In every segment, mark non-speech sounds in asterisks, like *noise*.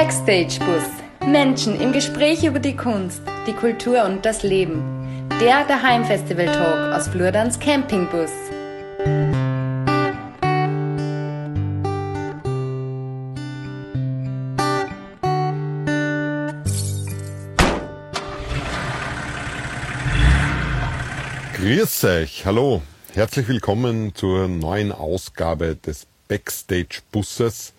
Backstage Bus. Menschen im Gespräch über die Kunst, die Kultur und das Leben. Der Daheim-Festival Talk aus Flurdans Campingbus. Grüß euch, hallo, herzlich willkommen zur neuen Ausgabe des Backstage Busses.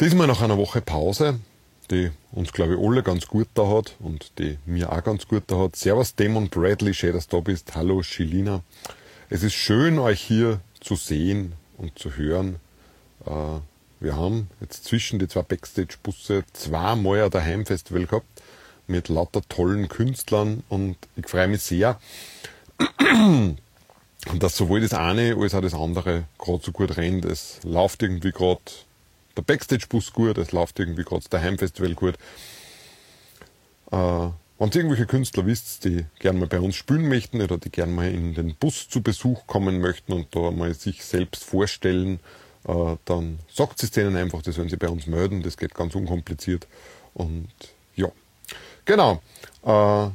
Diesmal nach einer Woche Pause, die uns glaube ich alle ganz gut da hat und die mir auch ganz gut da hat. Servus Damon Bradley, schön, dass du da bist. Hallo Shilina. Es ist schön, euch hier zu sehen und zu hören. Äh, wir haben jetzt zwischen die zwei Backstage-Busse zweimal ein Daheim-Festival gehabt mit lauter tollen Künstlern und ich freue mich sehr, *clears throat* dass sowohl das eine als auch das andere gerade so gut rennt. Es läuft irgendwie gerade der Backstage-Bus gut, es läuft irgendwie gerade das Heimfestival gut. Äh, wenn ihr irgendwelche Künstler wisst, die gerne mal bei uns spielen möchten oder die gerne mal in den Bus zu Besuch kommen möchten und da mal sich selbst vorstellen, äh, dann sagt es denen einfach, das sollen sie bei uns melden. Das geht ganz unkompliziert. Und ja, genau. Äh,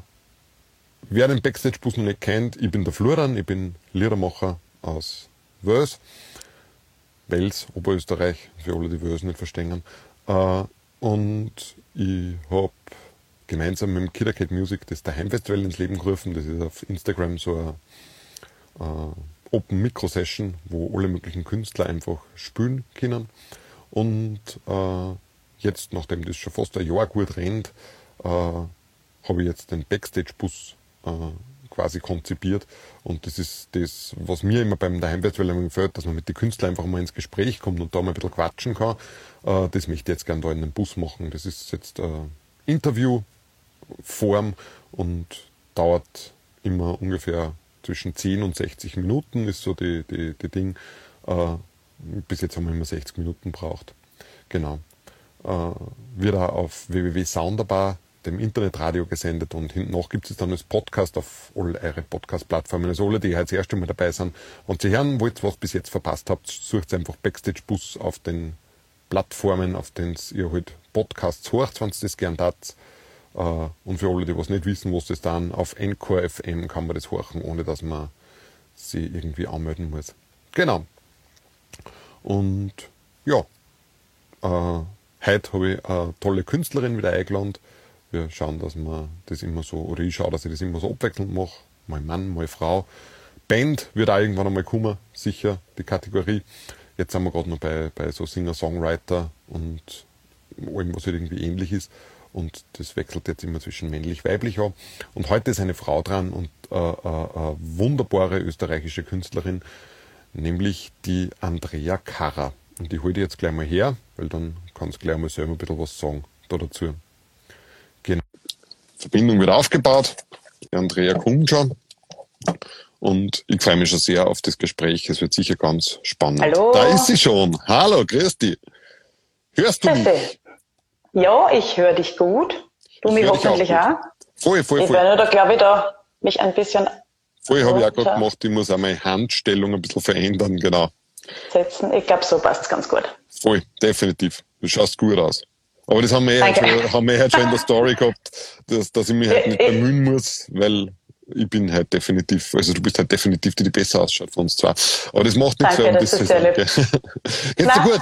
wer den Backstage-Bus noch nicht kennt, ich bin der Florian, ich bin Liedermacher aus Wels. Wels, Oberösterreich, für alle, die Wels nicht verstehen. Äh, und ich habe gemeinsam mit dem Killer Cat Music das Daheim-Festival ins Leben gerufen. Das ist auf Instagram so eine äh, Open Micro Session, wo alle möglichen Künstler einfach spielen können. Und äh, jetzt, nachdem das schon fast ein Jahr gut rennt, habe ich jetzt den Backstage-Bus quasi konzipiert. Und das ist das, was mir immer beim Daheimfestival gefällt, dass man mit den Künstlern einfach mal ins Gespräch kommt und da mal ein bisschen quatschen kann. Äh, das möchte ich jetzt gerne da in den Bus machen. Das ist jetzt äh, Interviewform und dauert immer ungefähr zwischen 10 und 60 Minuten ist so die, die, die Ding. Äh, bis jetzt haben wir immer 60 Minuten braucht. Genau. Wird auch auf www.sounderbar dem Internetradio gesendet und hinten noch gibt es dann als Podcast auf all eure Podcast-Plattformen. Also alle, die heute das erste Mal dabei sind und Sie hören wollt, was bis jetzt verpasst habt, sucht einfach Backstage Bus auf den Plattformen, auf denen ihr halt Podcasts hört, wenn ihr das gern tat. Äh, und für alle, die was nicht wissen, was das dann auf Encore FM kann man das horchen, ohne dass man sie irgendwie anmelden muss. Genau. Und ja, äh, heute habe ich eine tolle Künstlerin wieder eingeladen wir schauen, dass man das immer so, oder ich schaue, dass ich das immer so abwechselnd mache. Mal Mann, mal Frau. Band wird auch irgendwann einmal kommen, sicher, die Kategorie. Jetzt sind wir gerade noch bei, bei so Singer-Songwriter und allem, was halt irgendwie ähnlich ist. Und das wechselt jetzt immer zwischen männlich-weiblich an. Und heute ist eine Frau dran und äh, äh, eine wunderbare österreichische Künstlerin, nämlich die Andrea Karrer. Und die hole ich jetzt gleich mal her, weil dann kannst du gleich mal selber ein bisschen was sagen da dazu. Genau. Verbindung wird aufgebaut. Die Andrea kommt schon. Und ich freue mich schon sehr auf das Gespräch. Es wird sicher ganz spannend. Hallo. Da ist sie schon. Hallo, grüß dich. Hörst du mich? Ja, ich höre dich gut. Du ich mich hoffentlich auch, auch. Voll, voll, voll. Ich werde da, glaube ich, da mich ein bisschen. Voll habe ich auch gerade gemacht. Ich muss auch meine Handstellung ein bisschen verändern, genau. Setzen. Ich glaube, so passt es ganz gut. Voll, definitiv. Du schaust gut aus. Aber das haben wir, ja schon, haben wir halt schon in der Story gehabt, dass, dass ich mich halt nicht bemühen muss, weil ich bin halt definitiv, also du bist halt definitiv die, die besser ausschaut von uns zwei. Aber das macht nichts, Danke, das ist sehr lieb. *laughs* Geht's dir gut?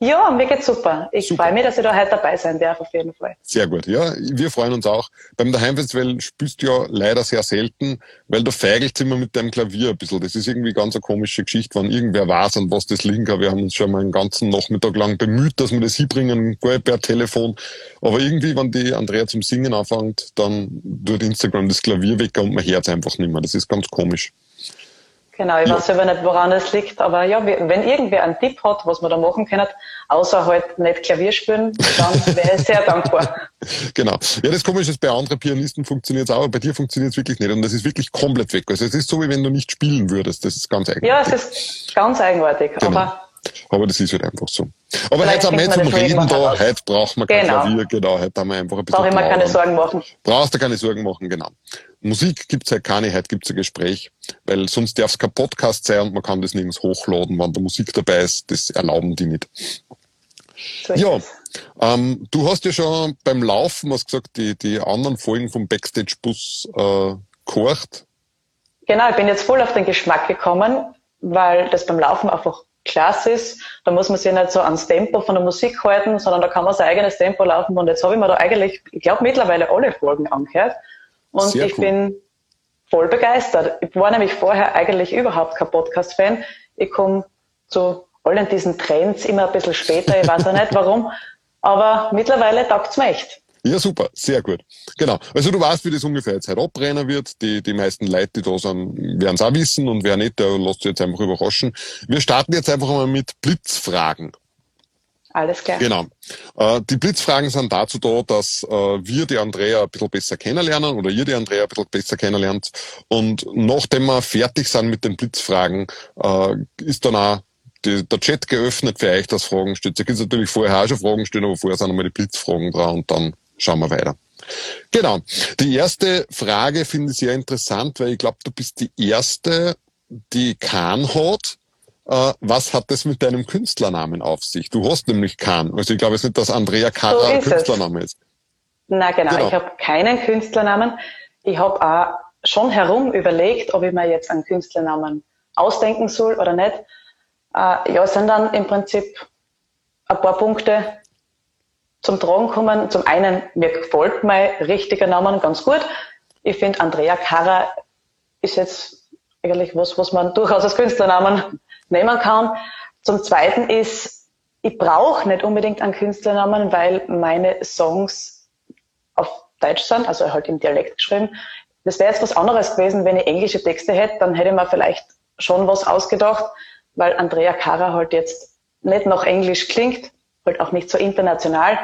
Ja, mir geht's super. Ich super. freue mich, dass ich da heute dabei sein darf, auf jeden Fall. Sehr gut, ja. Wir freuen uns auch. Beim Daheimfestival spielst du ja leider sehr selten, weil du feigelst immer mit deinem Klavier ein bisschen. Das ist irgendwie ganz eine komische Geschichte, wenn irgendwer weiß, an was das liegen kann. Wir haben uns schon mal einen ganzen Nachmittag lang bemüht, dass wir das hinbringen, gar per Telefon. Aber irgendwie, wenn die Andrea zum Singen anfängt, dann tut Instagram das Klavier weg und man hört es einfach nicht mehr. Das ist ganz komisch. Genau, ich ja. weiß selber nicht, woran es liegt, aber ja, wenn irgendwer einen Tipp hat, was man da machen kann, außer halt nicht Klavier spielen, dann wäre ich sehr dankbar. *laughs* Genau. Ja, das Komische ist, bei anderen Pianisten funktioniert es auch, aber bei dir funktioniert es wirklich nicht und das ist wirklich komplett weg. Also es ist so, wie wenn du nicht spielen würdest. Das ist ganz eigenartig. Ja, es ist ganz eigenartig, genau. aber aber das ist halt einfach so. Aber heute haben wir zum Reden da, heute braucht man kein genau. Klavier, genau, heute haben wir einfach ein bisschen. Brauche ich mir keine Sorgen machen. Brauchst du keine Sorgen machen, genau. Musik gibt's halt keine, heute gibt's ein Gespräch, weil sonst darf es kein Podcast sein und man kann das nirgends hochladen, wenn da Musik dabei ist, das erlauben die nicht. So ja, Ähm, du hast ja schon beim Laufen, hast gesagt, die, die anderen Folgen vom Backstage-Bus äh, kocht. Genau, ich bin jetzt voll auf den Geschmack gekommen, weil das beim Laufen einfach klasse ist. Da muss man sich nicht so ans Tempo von der Musik halten, sondern da kann man sein eigenes Tempo laufen. Und jetzt habe ich mir da eigentlich, ich glaube, mittlerweile alle Folgen angehört. Und Sehr ich cool. bin voll begeistert. Ich war nämlich vorher eigentlich überhaupt kein Podcast-Fan. Ich komme zu allen diesen Trends immer ein bisschen später, ich weiß auch nicht warum, aber mittlerweile taugt's mir echt. Ja, super, sehr gut. Genau. Also du weißt, wie das ungefähr jetzt halt abbrennen wird. Die, die meisten Leute, die da sind, werden es auch wissen und wer nicht, der lässt sich jetzt einfach überraschen. Wir starten jetzt einfach mal mit Blitzfragen. Alles klar. Genau. Äh, die Blitzfragen sind dazu da, dass äh, wir die Andrea ein bisschen besser kennenlernen oder ihr die Andrea ein bisschen besser kennenlernt. Und nachdem wir fertig sind mit den Blitzfragen, äh, ist dann auch die, der Chat geöffnet für euch, dass Fragen stellt. Ihr könnt natürlich vorher auch schon Fragen stellen, aber vorher sind nochmal die Blitzfragen dran und dann schauen wir weiter. Genau. Die erste Frage finde ich sehr interessant, weil ich glaube, du bist die erste, die Kahn hat. Äh, was hat das mit deinem Künstlernamen auf sich? Du hast nämlich Kahn. Also ich glaube jetzt nicht, dass Andrea Kahn so ein Künstlername ist. Na genau, genau. ich habe keinen Künstlernamen. Ich habe auch schon herum überlegt, ob ich mir jetzt einen Künstlernamen ausdenken soll oder nicht. Äh, ja, es sind dann im Prinzip ein paar Punkte zum Tragen kommen. Zum einen, mir gefällt mein richtiger Name ganz gut. Ich finde, Andrea Kara ist jetzt eigentlich was, was man durchaus als Künstlernamen nehmen kann. Zum Zweiten ist, ich brauche nicht unbedingt einen Künstlernamen, weil meine Songs auf Deutsch sind, also halt im Dialekt geschrieben. Das wäre jetzt was anderes gewesen, wenn ich englische Texte hätte, dann hätte man vielleicht schon was ausgedacht weil Andrea Cara halt jetzt nicht nach Englisch klingt, halt auch nicht so international.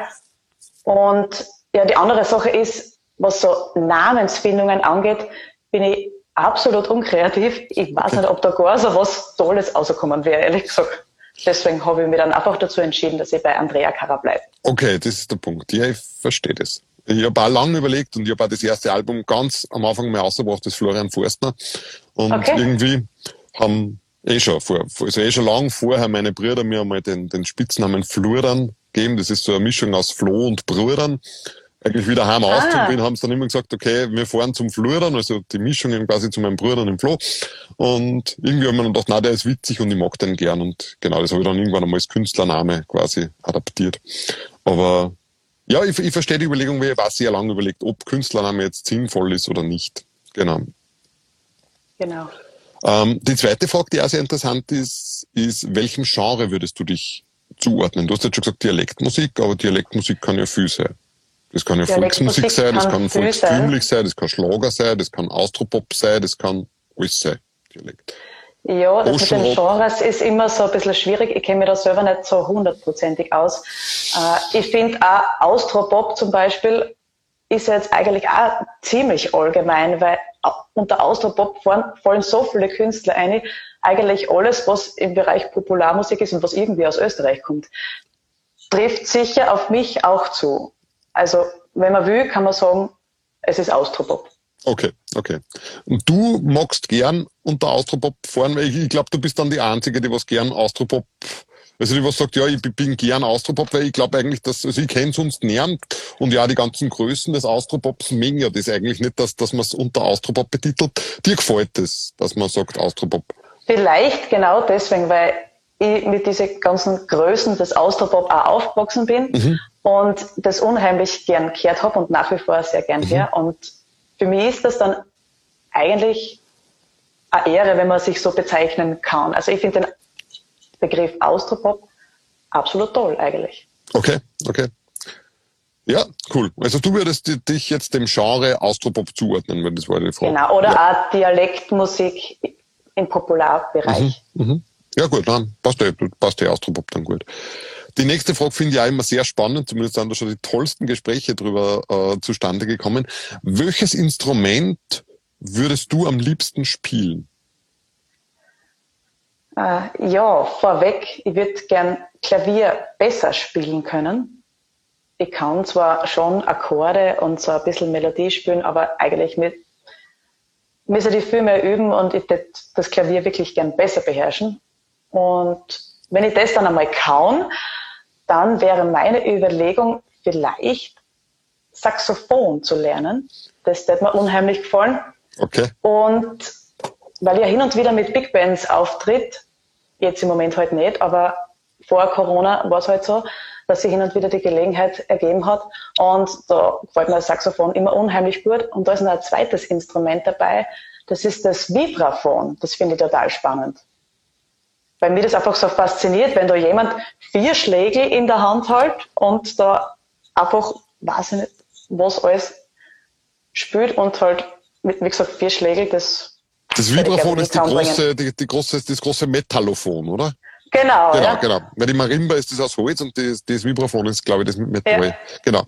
Und ja, die andere Sache ist, was so Namensfindungen angeht, bin ich absolut unkreativ. Ich weiß nicht, ob da gar so was Tolles rausgekommen wäre, ehrlich gesagt. Deswegen habe ich mich dann einfach dazu entschieden, dass ich bei Andrea Cara bleibe. Okay, das ist der Punkt. Ja, ich verstehe das. Ich habe auch lange überlegt und ich habe auch das erste Album ganz am Anfang mal ausgebracht, das Florian Forstner. Und okay. irgendwie haben eh schon, vor, also eh schon lang vorher meine Brüder mir einmal den, den Spitznamen Flurdan gegeben. Das ist so eine Mischung aus Floh und Brudern. Eigentlich wieder heim ah. bin, haben sie dann immer gesagt, okay, wir fahren zum Flurdan, also die Mischung quasi zu meinem Bruder im Floh. Und irgendwie haben wir dann gedacht, na, der ist witzig und ich mag den gern. Und genau, das habe ich dann irgendwann einmal als Künstlername quasi adaptiert. Aber ja, ich, ich verstehe die Überlegung, weil ich war sehr lange überlegt, ob Künstlername jetzt sinnvoll ist oder nicht. Genau. Genau. Ähm, die zweite Frage, die auch sehr interessant ist, ist, welchem Genre würdest du dich zuordnen? Du hast jetzt schon gesagt Dialektmusik, aber Dialektmusik kann ja viel sein. Das kann ja Volksmusik sein, das kann volkstümlich sein, das kann Schlager sein, das kann Austropop sein, das kann alles sein, Dialekt. Ja, das mit den Genres ist immer so ein bisschen schwierig. Ich kenne mich da selber nicht so hundertprozentig aus. Äh, ich finde auch Austropop zum Beispiel ist jetzt eigentlich auch ziemlich allgemein, weil unter Austropop fallen so viele Künstler ein, eigentlich alles, was im Bereich Popularmusik ist und was irgendwie aus Österreich kommt, trifft sicher auf mich auch zu. Also, wenn man will, kann man sagen, es ist Austropop. Okay, okay. Und du magst gern unter Austropop fahren, weil ich, ich glaube, du bist dann die Einzige, die was gern Austropop also die was sagt, ja, ich bin gern Austropop, weil ich glaube eigentlich, dass, also ich kenne sonst niemand und ja, die ganzen Größen des Austropops mengen ja das eigentlich nicht, dass, dass man es unter Austropop betitelt. Dir gefällt es, dass man sagt Austropop? Vielleicht genau deswegen, weil ich mit diesen ganzen Größen des Austropop auch aufgewachsen bin mhm. und das unheimlich gern gehört habe und nach wie vor sehr gern mhm. her. Und für mich ist das dann eigentlich eine Ehre, wenn man sich so bezeichnen kann. Also ich finde den Begriff Austropop absolut toll eigentlich. Okay, okay. Ja, cool. Also du würdest dich jetzt dem Genre Austropop zuordnen, wenn das war die Frage. Genau, oder ja. auch Dialektmusik im Popularbereich. Mhm, mhm. Ja gut, dann passt der, passt der Austropop dann gut. Die nächste Frage finde ich auch immer sehr spannend, zumindest sind da schon die tollsten Gespräche drüber äh, zustande gekommen. Welches Instrument würdest du am liebsten spielen? Äh, ja, vorweg, ich würde gern Klavier besser spielen können. Ich kann zwar schon Akkorde und so ein bisschen Melodie spielen, aber eigentlich mit, müsste ich viel mehr üben und ich würde das Klavier wirklich gern besser beherrschen. Und wenn ich das dann einmal kann, dann wäre meine Überlegung, vielleicht Saxophon zu lernen. Das hat mir unheimlich gefallen. Okay. Und weil ja hin und wieder mit Big Bands auftritt, jetzt im Moment halt nicht, aber vor Corona war es halt so, dass sich hin und wieder die Gelegenheit ergeben hat. Und da gefällt mir das Saxophon immer unheimlich gut. Und da ist noch ein zweites Instrument dabei. Das ist das Vibraphon. Das finde ich total spannend. Weil mir das einfach so fasziniert, wenn da jemand vier Schläge in der Hand hält und da einfach, weiß ich nicht, was alles spielt und halt, wie gesagt, vier Schläge, das das Vibraphon ist die große, die, die große, das große Metallophon, oder? Genau. Genau, ja. genau. Weil die Marimba ist das aus Holz und das, das Vibraphon ist, glaube ich, das mit Metall. Ja. Genau.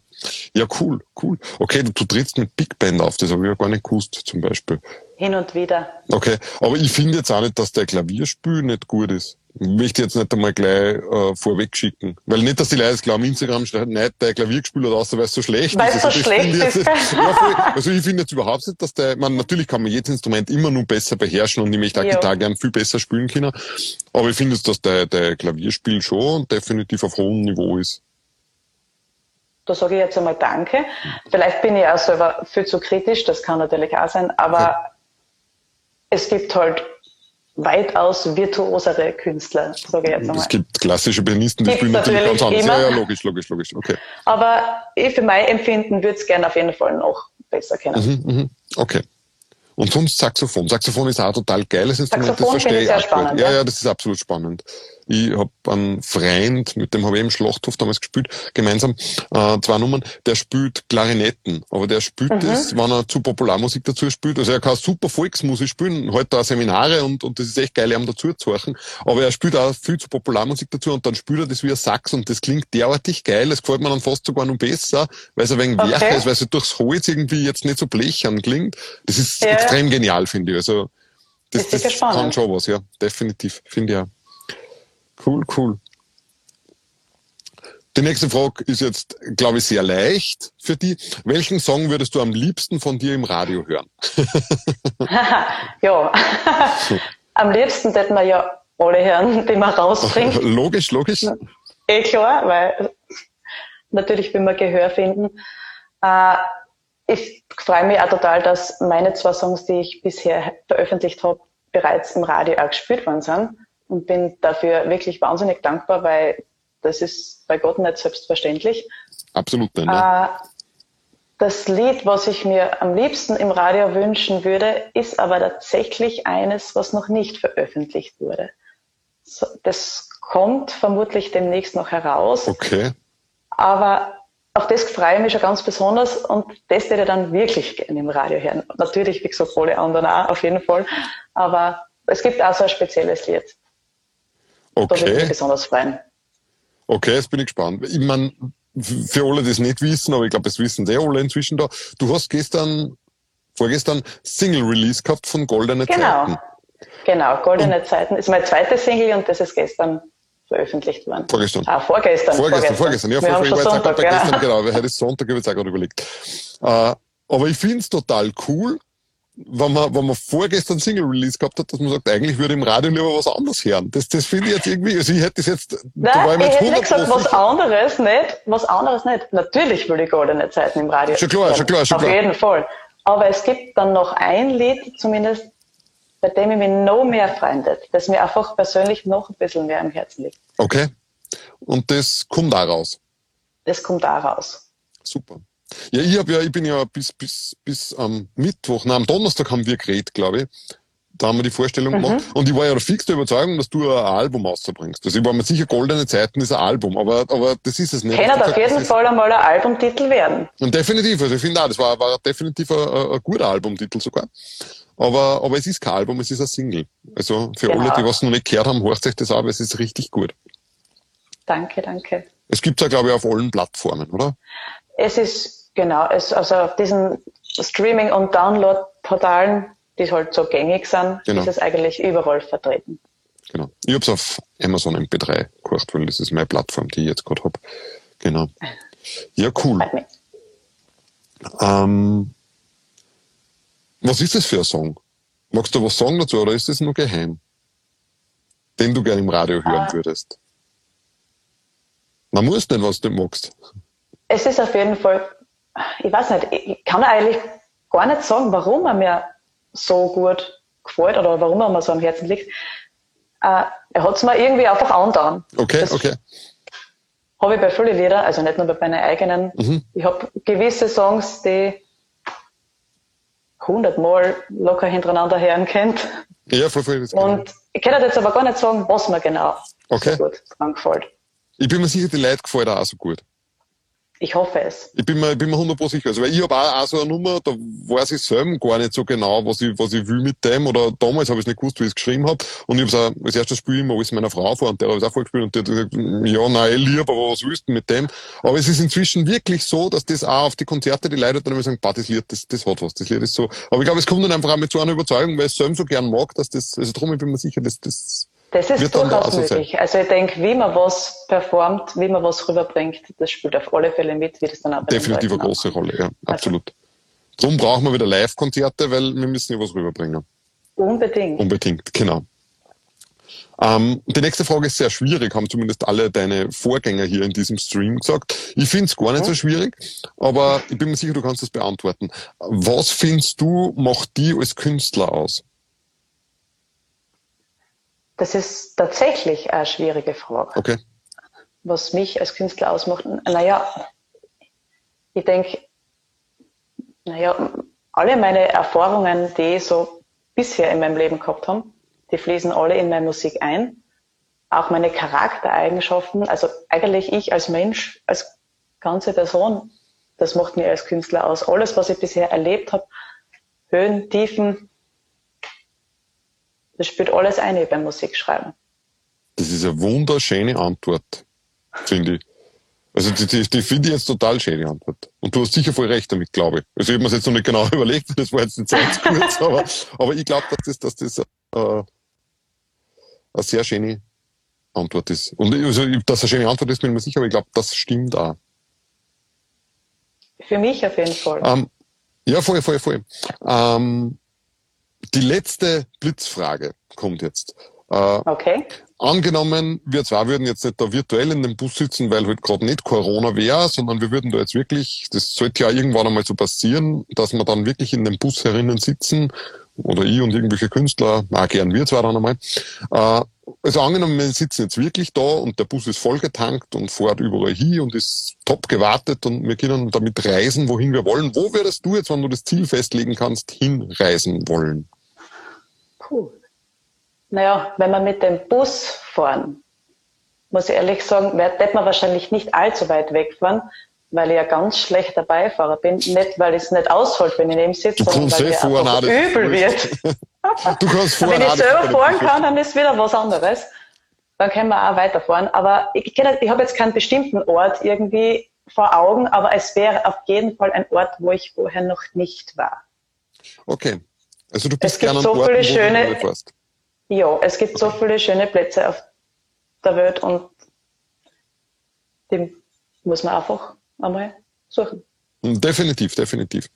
Ja, cool, cool. Okay, du, du trittst mit Big Band auf, das habe ich ja gar nicht gewusst, zum Beispiel. Hin und wieder. Okay, aber ich finde jetzt auch nicht, dass der Klavierspiel nicht gut ist möchte jetzt nicht einmal gleich äh, vorweg schicken. Weil nicht, dass die Leute glauben, Instagram schreiben, nein, der Klaviergespielt hat außer weil es so schlecht weil ist. Weil es so also schlecht ist. Jetzt, also ich finde jetzt überhaupt nicht, dass der, man, natürlich kann man jedes Instrument immer nur besser beherrschen und ich möchte auch Gitarre gern viel besser spielen können. Aber ich finde jetzt, dass der, der Klavierspiel schon definitiv auf hohem Niveau ist. Da sage ich jetzt einmal Danke. Vielleicht bin ich auch selber viel zu kritisch, das kann natürlich auch sein, aber ja. es gibt halt weitaus virtuosere Künstler, sage ich jetzt einmal. Es gibt klassische Pianisten, die spielen natürlich ganz anders. Ja, ja, logisch, logisch, logisch, okay. Aber ich für mein Empfinden würde es gerne auf jeden Fall noch besser kennen. Mhm, mh. Okay. Und sonst Saxophon. Saxophon ist auch ein total geiles Instrument, Saxophon das verstehe ich sehr spannend, ja, ja, das ist absolut spannend. Ich habe einen Freund, mit dem habe ich im Schlachthof damals gespielt, gemeinsam, äh, zwei Nummern, der spielt Klarinetten, aber der spielt mhm. das, wenn er zu Popularmusik dazu spielt. Also er kann super Volksmusik spielen, halt da Seminare und, und das ist echt geil, ihm dazu zu horchen. Aber er spielt auch viel zu Popularmusik dazu und dann spielt er das wie ein Sax und das klingt derartig geil, das gefällt mir dann fast sogar noch besser, weil es ein wenig okay. Wercher ist, weil es durchs Holz irgendwie jetzt nicht so blechern klingt. Das ist ja. extrem genial, finde ich. Also das, das, das kann schon was, ja, definitiv, finde ich auch. Cool, cool. Die nächste Frage ist jetzt, glaube ich, sehr leicht für die. Welchen Song würdest du am liebsten von dir im Radio hören? *laughs* ja, *laughs* am liebsten hätten wir ja alle hören, die man rausbringt. *laughs* logisch, logisch. Eh klar, weil natürlich will man Gehör finden. Äh, ich freue mich auch total, dass meine zwei Songs, die ich bisher veröffentlicht habe, bereits im Radio auch gespielt worden sind und bin dafür wirklich wahnsinnig dankbar, weil das ist bei Gott nicht selbstverständlich. Absolut nicht. Ne? Äh, das Lied, was ich mir am liebsten im Radio wünschen würde, ist aber tatsächlich eines, was noch nicht veröffentlicht wurde. das kommt vermutlich demnächst noch heraus. Okay. Aber auf das freue ich mich schon ganz besonders und das würde ich dann wirklich gerne im Radio hören. Natürlich, wie gesagt, alle anderen auch, auf jeden Fall. Aber es gibt auch so ein spezielles Lied. Okay. Da würde ich mich besonders freuen. Okay, jetzt bin ich gespannt. Ich meine, für alle, die es nicht wissen, aber ich glaube, es wissen sehr alle inzwischen da. Du hast gestern, vorgestern Single-Release gehabt von Goldene genau. Zeiten. Genau, Goldene und Zeiten ist mein zweites Single und das ist gestern veröffentlicht worden. Vorgestern. Ah, vorgestern. Vorgestern, vorgestern. Ja, Wir vor, haben schon Sonntag, bei gestern, genau, heute ist Sonntag, habe ich jetzt auch gerade überlegt. Äh, aber ich finde es total cool, wenn man, wenn man vorgestern Single-Release gehabt hat, dass man sagt, eigentlich würde im Radio lieber was anderes hören. Das, das finde ich jetzt irgendwie, also ich hätte das jetzt, Nein, da war ich, ich hätte nicht gesagt, was anderes nicht, was anderes nicht. Natürlich würde ich goldene Zeiten im Radio Schon klar, hören. schon klar, schon Auf klar. jeden Fall. Aber es gibt dann noch ein Lied, zumindest, bei dem ich mich noch mehr freundet, das mir einfach persönlich noch ein bisschen mehr am Herzen liegt. Okay. Und das kommt da raus? Das kommt da raus. Super. Ja, ich hab ja, ich bin ja bis, bis, bis am Mittwoch, nein, am Donnerstag haben wir geredet, glaube ich. Da haben wir die Vorstellung mhm. gemacht. Und ich war ja fix der Überzeugung, dass du ein Album rausbringst. Also ich war mir sicher, Goldene Zeiten ist ein Album, aber, aber das ist es nicht. Kann auf jeden Fall einmal ein Albumtitel werden. Und definitiv, also ich finde auch, das war, war definitiv ein, ein, guter Albumtitel sogar. Aber, aber es ist kein Album, es ist ein Single. Also für genau. alle, die was noch nicht gehört haben, horcht euch das an, es ist richtig gut. Danke, danke. Es gibt ja, glaube ich, auf allen Plattformen, oder? Es ist Genau, es, also auf diesen Streaming- und Download-Portalen, die halt so gängig sind, genau. ist es eigentlich überall vertreten. Genau. Ich habe es auf Amazon MP3 gekauft, weil das ist meine Plattform, die ich jetzt gerade habe. Genau. Ja, cool. Ähm, was ist das für ein Song? Magst du was sagen dazu oder ist das nur geheim? Den du gerne im Radio hören uh, würdest? Man muss nicht, was du magst. Es ist auf jeden Fall, ich weiß nicht, ich kann eigentlich gar nicht sagen, warum er mir so gut gefällt oder warum er mir so am Herzen liegt. Äh, er hat es mir irgendwie einfach andauern. Okay, das okay. Habe ich bei vielen Liedern, also nicht nur bei meinen eigenen. Mhm. Ich habe gewisse Songs, die hundertmal locker hintereinander hören kennt. Ja, voll, voll. Und ich kann jetzt aber gar nicht sagen, was mir genau okay. so gut dran gefällt. Ich bin mir sicher, die Leute gefällt auch so gut. Ich hoffe es. Ich bin mir, ich bin mir 100% sicher. Also, weil ich habe auch, auch so eine Nummer, da weiß ich selber gar nicht so genau, was ich, was ich will mit dem. Oder damals habe ich nicht gewusst, wie ich es geschrieben habe. Und ich habe als erstes Spiel immer alles meiner Frau vor und der habe es auch vorgespielt und der hat gesagt, ja, nein, eh lieb, aber was willst du mit dem? Aber es ist inzwischen wirklich so, dass das auch auf die Konzerte die Leute dann immer sagen, bah, das Lied, das, das hat was, das Lied ist so. Aber ich glaube, es kommt dann einfach auch mit so einer Überzeugung, weil ich es selber so gern mag, dass das, also darum ich bin mir sicher, dass das, das ist durchaus möglich. Sein. Also ich denke, wie man was performt, wie man was rüberbringt, das spielt auf alle Fälle mit, wie das dann auch Definitiv eine große Rolle, ja, also absolut. Also. Darum brauchen wir wieder Live-Konzerte, weil wir müssen ja was rüberbringen. Unbedingt. Unbedingt, genau. Ähm, die nächste Frage ist sehr schwierig, haben zumindest alle deine Vorgänger hier in diesem Stream gesagt. Ich finde es gar nicht so schwierig, aber ich bin mir sicher, du kannst das beantworten. Was findest du, macht die als Künstler aus? Das ist tatsächlich eine schwierige Frage. Okay. Was mich als Künstler ausmacht, naja, ich denke, naja, alle meine Erfahrungen, die ich so bisher in meinem Leben gehabt habe, die fließen alle in meine Musik ein. Auch meine Charaktereigenschaften, also eigentlich ich als Mensch, als ganze Person, das macht mir als Künstler aus. Alles, was ich bisher erlebt habe, Höhen, Tiefen, das spielt alles ein beim Musikschreiben. Das ist eine wunderschöne Antwort, finde ich. Also die, die, die finde ich jetzt total schöne Antwort. Und du hast sicher voll recht damit, glaube ich. Also ich habe mir das jetzt noch nicht genau *laughs* überlegt, das war jetzt nicht Zeit kurz, aber, aber ich glaube, dass das, dass das äh, eine sehr schöne Antwort ist. Und also, dass das eine schöne Antwort ist, bin ich mir sicher, aber ich glaube, das stimmt auch. Für mich auf jeden Fall. Ähm, ja, voll, voll, voll. Ähm, die letzte Blitzfrage kommt jetzt. Äh, okay. Angenommen, wir zwar würden jetzt nicht da virtuell in dem Bus sitzen, weil halt gerade nicht Corona wäre, sondern wir würden da jetzt wirklich, das sollte ja irgendwann einmal so passieren, dass wir dann wirklich in dem Bus herinnen sitzen, oder ich und irgendwelche Künstler, auch gern wir zwar dann einmal. Äh, also angenommen, wir sitzen jetzt wirklich da und der Bus ist vollgetankt und fährt überall hin und ist top gewartet und wir können damit reisen, wohin wir wollen. Wo würdest du jetzt, wenn du das Ziel festlegen kannst, hinreisen wollen? Puh. Naja, wenn wir mit dem Bus fahren, muss ich ehrlich sagen, wird man wahrscheinlich nicht allzu weit wegfahren, weil ich ja ganz schlechter Beifahrer bin. Nicht, weil ich es nicht aushält, wenn ich neben sitze, sondern weil ich einfach übel wird. *laughs* du kannst Wenn ich selber fahren kann, dann ist wieder was anderes. Dann können wir auch weiterfahren. Aber ich, ich habe jetzt keinen bestimmten Ort irgendwie vor Augen, aber es wäre auf jeden Fall ein Ort, wo ich vorher noch nicht war. Okay. Also du bist es gibt gerne so Orten, viele schöne. Ja, es gibt so viele schöne Plätze auf der Welt und die muss man einfach einmal suchen. Definitiv, definitiv.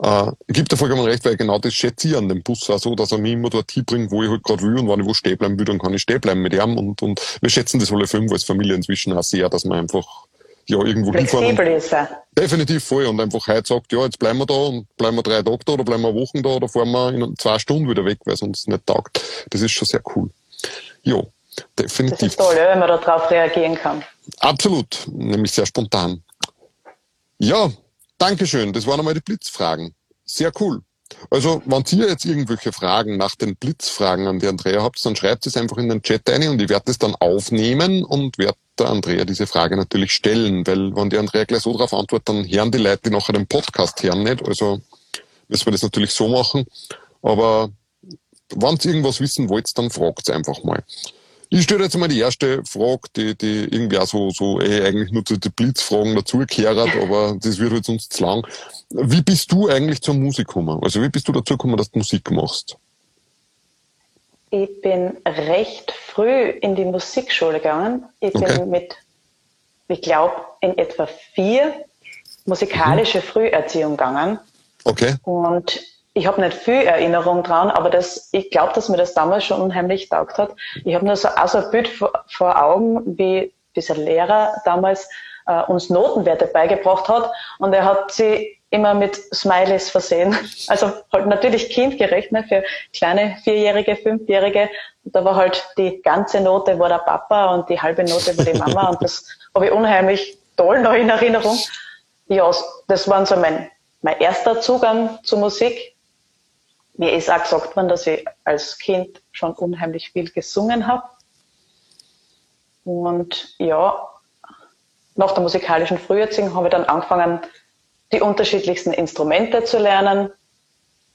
Äh, ich gebe dir vollkommen recht, weil genau das schätze ich an dem Bus auch so, dass er mich immer dort hinbringt, wo ich halt gerade will und wenn ich wo stehen bleiben will, dann kann ich stehen bleiben mit ihm und, und wir schätzen das alle fünf als Familie inzwischen auch sehr, dass man einfach ja, irgendwo Flexibel ist er. Definitiv voll. Und einfach heute sagt, ja, jetzt bleiben wir da und bleiben wir drei Tage da oder bleiben wir Wochen da oder fahren wir in zwei Stunden wieder weg, weil es uns nicht taugt. Das ist schon sehr cool. Ja, definitiv. Das ist toll, wenn man darauf reagieren kann. Absolut. Nämlich sehr spontan. Ja, Dankeschön. Das waren einmal die Blitzfragen. Sehr cool. Also, wenn ihr jetzt irgendwelche Fragen nach den Blitzfragen an die Andrea habt, dann schreibt es einfach in den Chat ein und ich werde es dann aufnehmen und werde der Andrea diese Frage natürlich stellen, weil wenn die Andrea gleich so darauf antwortet, dann hören die Leute, die nachher den Podcast hören nicht. Also müssen wir das natürlich so machen. Aber wenn ihr irgendwas wissen wollt, dann fragt einfach mal. Ich stelle jetzt mal die erste Frage, die, die irgendwie auch so, so eh eigentlich nur zu den Blitzfragen dazugehört, *laughs* aber das wird halt sonst zu lang. Wie bist du eigentlich zur Musik gekommen? Also wie bist du dazu gekommen, dass du Musik machst? Ich bin recht früh in die Musikschule gegangen. Ich okay. bin mit, ich glaube, in etwa vier musikalische mhm. Früherziehung gegangen. Okay. Und ich habe nicht viel Erinnerung dran, aber das, ich glaube, dass mir das damals schon unheimlich taugt hat. Ich habe nur so, auch so ein Bild vor, vor, Augen, wie dieser Lehrer damals äh, uns Notenwerte beigebracht hat und er hat sie immer mit Smileys versehen. *laughs* Also halt natürlich kindgerecht ne, für kleine Vierjährige, Fünfjährige. Da war halt die ganze Note war der Papa und die halbe Note war die Mama und das habe ich unheimlich toll noch in Erinnerung. Ja, das war so mein, mein erster Zugang zur Musik. Mir ist auch gesagt worden, dass ich als Kind schon unheimlich viel gesungen habe. Und ja, nach der musikalischen Früherziehung habe ich dann angefangen, die unterschiedlichsten Instrumente zu lernen.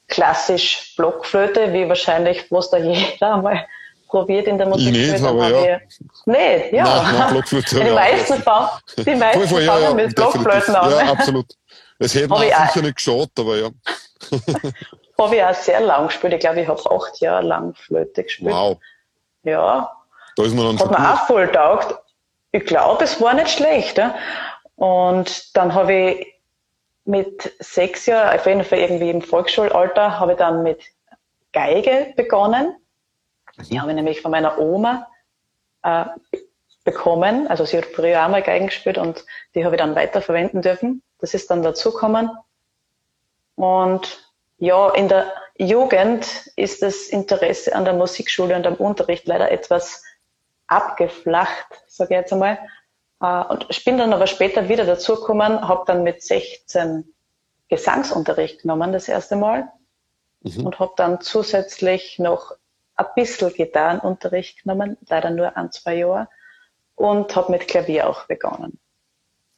Klassisch Blockflöte, wie wahrscheinlich was da *laughs* jeder einmal probiert in der Musik. Ich nicht, aber ja. Nicht, ja. Nein, nein, Blockflöte, *laughs* die, meisten fangen, die meisten fangen ja, ja, mit Blockflöten an. Ja, absolut. Es hätte man sicher nicht geschaut, aber ja. *laughs* habe ich auch sehr lang gespielt. Ich glaube, ich habe acht Jahre lang Flöte gespielt. Wow. Ja. Da ist man dann Hat mir auch voll taugt. Ich glaube, es war nicht schlecht. Ja? Und dann habe ich mit sechs Jahren, auf jeden Fall irgendwie im Volksschulalter, habe ich dann mit Geige begonnen. Die habe ich nämlich von meiner Oma äh, bekommen. Also sie hat früher auch mal Geigen gespielt und die habe ich dann weiterverwenden dürfen. Das ist dann dazugekommen. Und ja, in der Jugend ist das Interesse an der Musikschule und am Unterricht leider etwas abgeflacht, sage ich jetzt einmal. Äh, und ich bin dann aber später wieder dazugekommen, habe dann mit 16 Gesangsunterricht genommen, das erste Mal. Mhm. Und habe dann zusätzlich noch ein bisschen Gitarrenunterricht genommen, leider nur ein, zwei Jahre. Und habe mit Klavier auch begonnen.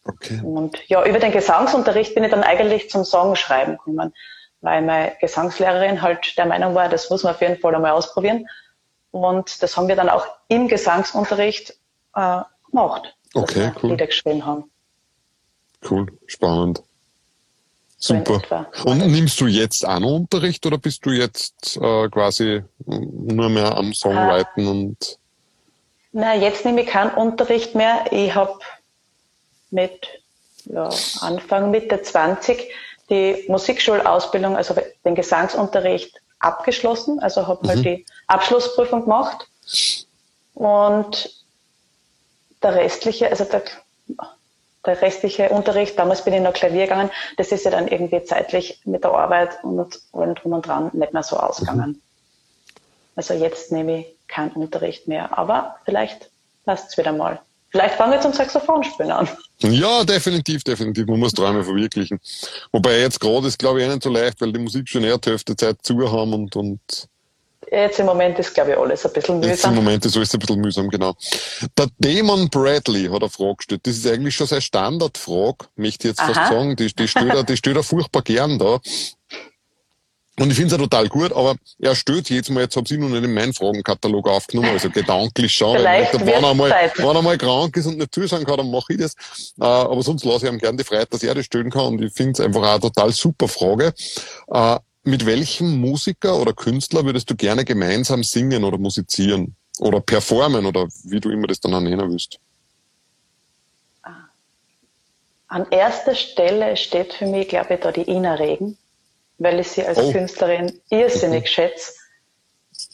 Okay. Und ja, über den Gesangsunterricht bin ich dann eigentlich zum Songschreiben gekommen weil meine Gesangslehrerin halt der Meinung war, das muss man auf jeden Fall einmal ausprobieren. Und das haben wir dann auch im Gesangsunterricht äh, gemacht. Okay, cool. Lieder geschrieben haben. Cool, spannend. Super. Und nimmst du jetzt auch noch Unterricht oder bist du jetzt äh, quasi nur mehr am Songwriten äh, und? Na, jetzt nehme ich keinen Unterricht mehr. Ich habe mit ja, Anfang Mitte 20 die Musikschulausbildung, also den Gesangsunterricht abgeschlossen, also habe halt mhm. halt die Abschlussprüfung gemacht und der restliche, also der, der restliche Unterricht, damals bin ich noch Klavier gegangen, das ist ja dann irgendwie zeitlich mit der Arbeit und allem drum und dran nicht mehr so ausgegangen. Mhm. Also jetzt nehme ich keinen Unterricht mehr, aber vielleicht passt es wieder mal. Vielleicht fangen wir zum Saxophonspielen an. Ja, definitiv, definitiv. Man muss Träume verwirklichen. Wobei jetzt gerade ist, glaube ich, eh nicht so leicht, weil die Musik schon eher die Hälfte Zeit zu haben und, und Jetzt im Moment ist, glaube ich, alles ein bisschen mühsam. Jetzt im Moment ist alles ein bisschen mühsam, genau. Der Damon Bradley hat eine Frage gestellt. Das ist eigentlich schon seine Standardfrage, möchte ich jetzt Aha. fast sagen. Die, die, steht da, die steht da furchtbar gern da. Und ich finde es ja total gut, aber er stört jetzt mal, jetzt habe ich noch nicht in meinen Fragenkatalog aufgenommen, also gedanklich schauen. Vielleicht wenn, er mal, wenn er mal krank ist und nicht zusagen kann, dann mache ich das. Äh, aber sonst lasse ich ihm gerne die Freiheit, dass er das stellen kann und ich finde es einfach auch eine total super Frage. Äh, mit welchem Musiker oder Künstler würdest du gerne gemeinsam singen oder musizieren? Oder performen oder wie du immer das dann nennen willst? An erster Stelle steht für mich, glaube ich, da die Ina Regen weil ich sie als oh. Künstlerin irrsinnig mhm. schätze.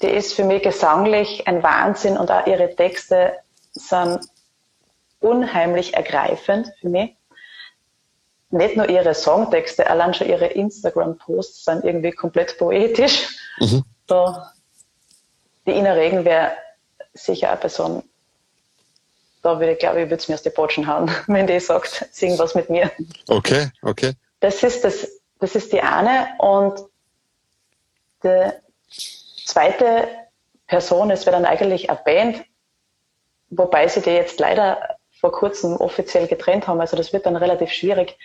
Die ist für mich gesanglich ein Wahnsinn und auch ihre Texte sind unheimlich ergreifend für mich. Nicht nur ihre Songtexte, allein schon ihre Instagram-Posts sind irgendwie komplett poetisch. Mhm. Da, die Ina Regen wäre sicher eine Person, da würde ich, glaube ich, würde es mir aus den Botschen hauen, *laughs* wenn die sagt, sing was mit mir. Okay, okay. Das ist das das ist die eine. Und die zweite Person, es wäre dann eigentlich eine Band, wobei sie die jetzt leider vor kurzem offiziell getrennt haben. Also das wird dann relativ schwierig.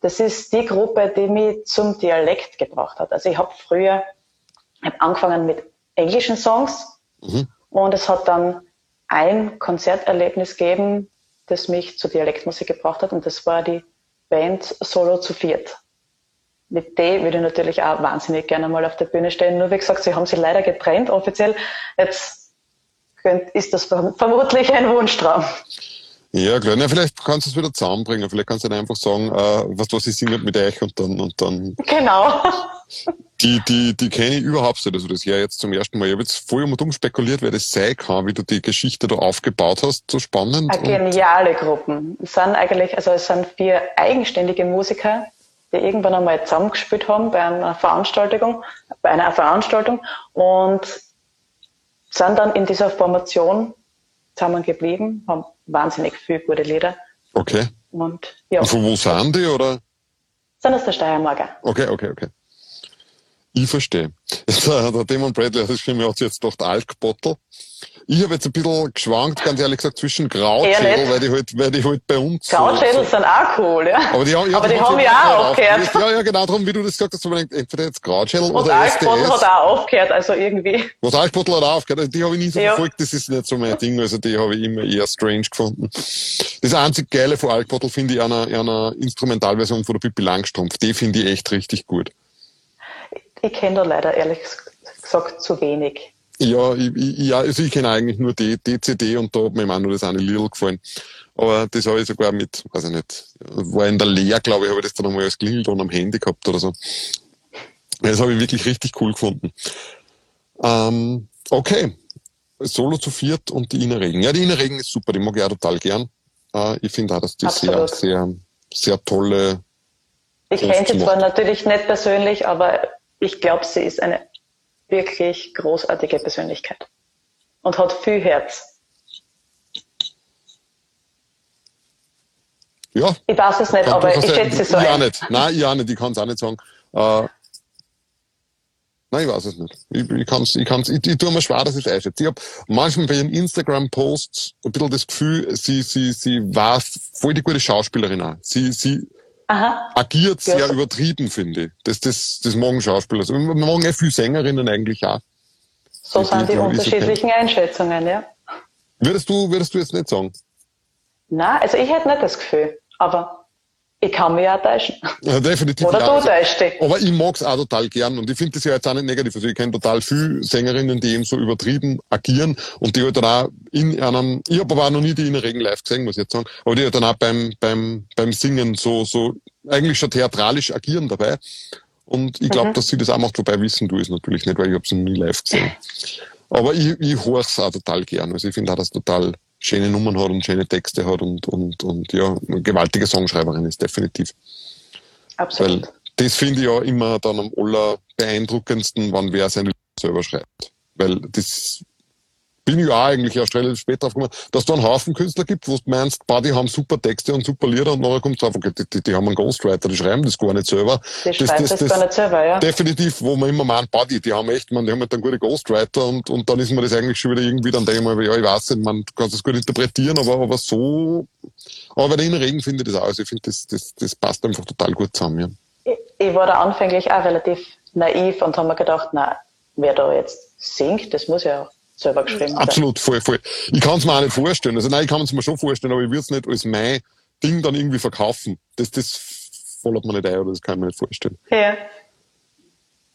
Das ist die Gruppe, die mich zum Dialekt gebracht hat. Also ich habe früher hab angefangen mit englischen Songs mhm. und es hat dann ein Konzerterlebnis gegeben, das mich zur Dialektmusik gebracht hat und das war die Band Solo zu viert mit D würde ich natürlich auch wahnsinnig gerne mal auf der Bühne stehen. Nur wie gesagt, sie haben sich leider getrennt offiziell. Jetzt ist das vermutlich ein Wunschtraum. Ja, klar. Ja, vielleicht kannst du es wieder zusammenbringen. Vielleicht kannst du dann einfach sagen, äh, was, was ich singe mit euch und dann, und dann. Genau. Die, die, die kenne ich überhaupt nicht. Also das ja jetzt zum ersten Mal. Ich habe jetzt voll um und um spekuliert, wer das sein kann, wie du die Geschichte da aufgebaut hast. So spannend. Geniale Gruppen. Es sind eigentlich, also es sind vier eigenständige Musiker, die irgendwann einmal zusammengespielt haben bei einer Veranstaltung, bei einer Veranstaltung und sind dann in dieser Formation zusammengeblieben, haben wahnsinnig viele gute Lieder. Okay. Und, ja. Und von wo sind die, oder? Sind aus der Steiermark. Okay, okay, okay. Ich verstehe. *laughs* Der, der Damon Bradley hat geschrieben, er hat jetzt gedacht, Alkbottle. Ich habe jetzt ein bisschen geschwankt, ganz ehrlich gesagt, zwischen Grautschädel, weil die halt, weil die halt bei uns. Grautschädel so, sind auch cool, ja. Aber die, ja, aber die haben ja auch aufgehört. Ja, ja, genau darum, wie du das gesagt hast, man denkt, entweder jetzt Grautschädel oder Alkbottle hat auch aufgehört, also irgendwie. Was Alkbottle hat auch aufgehört, also die habe ich nie so ja. verfolgt, das ist nicht so mein Ding, also die habe ich immer eher strange gefunden. Das einzig Geile von Alkbottle finde ich einer, einer Instrumentalversion von der Pippi Langstrumpf. Die finde ich echt richtig gut. Ich kenne da leider ehrlich gesagt zu wenig. Ja, ich, ja, also ich kenne eigentlich nur die, die CD und da hat mir auch nur das eine Lidl gefallen. Aber das habe ich sogar mit, weiß ich nicht, war in der Lehr, glaube ich, habe ich das dann einmal als Klingelton am Handy gehabt oder so. Das habe ich wirklich richtig cool gefunden. Ähm, okay. Solo zu viert und die Ina Regen. Ja, die Ina Regen ist super, die mag ich auch total gern. Äh, ich finde auch, dass die sehr, sehr, sehr tolle. Ich kenne sie zwar natürlich nicht persönlich, aber ich glaube, sie ist eine wirklich großartige Persönlichkeit und hat viel Herz. Ja. Ich weiß es nicht, aber ich schätze es so. Ja, nicht. Nein, ich auch nicht. Ich kann es auch nicht sagen. Äh, nein, ich weiß es nicht. Ich, ich, kann's, ich, kann's, ich, ich tue mir schwer, dass ich es einschätze. Ich habe manchmal bei ihren Instagram-Posts ein bisschen das Gefühl, sie, sie, sie war voll die gute Schauspielerin auch. Sie, sie Aha. agiert sehr ja. übertrieben, finde ich. Das, das, das morgen Schauspieler. Also, wir morgen eh viele Sängerinnen eigentlich auch. So die, sind die, die unterschiedlichen Einschätzungen, ja. Würdest du, würdest du jetzt nicht sagen? Nein, also ich hätte nicht das Gefühl. Aber ich kann mich auch täuschen. Ja, definitiv. Oder du also, täuschst dich. Aber ich mag es auch total gern und ich finde das ja jetzt auch nicht negativ. Also ich kenne total viele Sängerinnen, die eben so übertrieben agieren und die halt dann auch in einem, ich habe aber auch noch nie die in der Regen live gesehen, muss ich jetzt sagen, aber die halt dann auch beim, beim, beim Singen so, so eigentlich schon theatralisch agieren dabei. Und ich glaube, mhm. dass sie das auch macht, wobei wissen du es natürlich nicht, weil ich habe sie noch nie live gesehen. Aber ich, ich höre es auch total gern. Also ich finde auch das total schöne Nummern hat und schöne Texte hat und, und, und ja, eine gewaltige Songschreiberin ist, definitiv. Absolut. Weil das finde ich ja immer dann am aller beeindruckendsten, wann wer seine selber schreibt. Weil das bin ich auch eigentlich erst relativ spät drauf gekommen, dass da einen Haufen Künstler gibt, wo du meinst, bah, die haben super Texte und super Lieder und nachher kommt es drauf, okay, die, die, die, haben einen Ghostwriter, die schreiben das gar nicht selber. Die das, schreiben das, das, das gar nicht selber, ja. Definitiv, wo man immer meint, bah, die, die haben echt, man, die haben halt einen guten Ghostwriter und, und dann ist man das eigentlich schon wieder irgendwie, dann denke ich mal, ja, ich weiß nicht, man kann das gut interpretieren, aber, aber so, aber bei den Regen finde ich das auch, also ich finde, das, das, das passt einfach total gut zusammen, ja. Ich, ich war da anfänglich auch relativ naiv und habe mir gedacht, na, wer da jetzt singt, das muss ja auch selber geschrieben Absolut, voll, voll. Ich kann es mir auch nicht vorstellen. Also nein, ich kann es mir schon vorstellen, aber ich würde es nicht als mein Ding dann irgendwie verkaufen. Das, das fällt mir nicht ein oder das kann ich mir nicht vorstellen. Ja.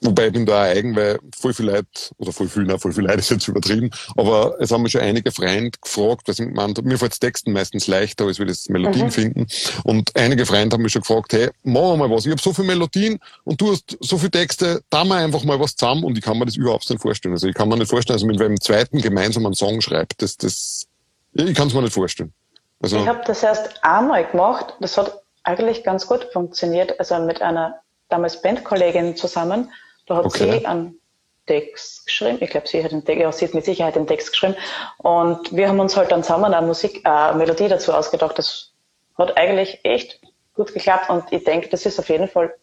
Wobei ich bin da auch eigen, weil voll viel Leute, oder voll viel, nein, voll viel Leute ist jetzt übertrieben, aber es haben mir schon einige Freunde gefragt, weil gemeint mir fällt Texten meistens leichter, als wir das Melodien mhm. finden. Und einige Freunde haben mich schon gefragt, hey, machen wir mal was. Ich habe so viele Melodien und du hast so viele Texte, da wir einfach mal was zusammen und ich kann mir das überhaupt nicht vorstellen. Also ich kann mir nicht vorstellen, also mit wem zweiten gemeinsam einen Song schreibt, das, das, ich kann es mir nicht vorstellen. Also, ich habe das erst einmal gemacht, das hat eigentlich ganz gut funktioniert, also mit einer damals Bandkollegin zusammen da hat okay. sie einen Text geschrieben. Ich glaube, sie hat den Text, ja, sie hat mit Sicherheit den Text geschrieben. Und wir haben uns halt dann zusammen eine Musik, eine Melodie dazu ausgedacht. Das hat eigentlich echt gut geklappt und ich denke, das ist auf jeden Fall,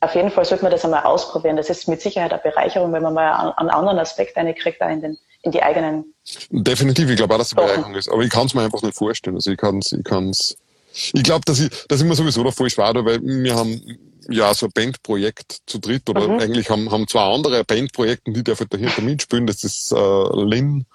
auf jeden Fall sollte man das einmal ausprobieren. Das ist mit Sicherheit eine Bereicherung, wenn man mal einen anderen Aspekt reinkriegt, da in den, in die eigenen. Definitiv, ich glaube auch, dass es eine Bereicherung ist. Aber ich kann es mir einfach nicht vorstellen. Also ich kann es, ich kann's, ich glaube, dass ich, dass ich mir sowieso da voll schwer, weil wir haben ja so ein Bandprojekt zu dritt oder mhm. eigentlich haben, haben zwei andere Bandprojekte, die dürfen dahinter mitspielen. Das ist äh, Lynn,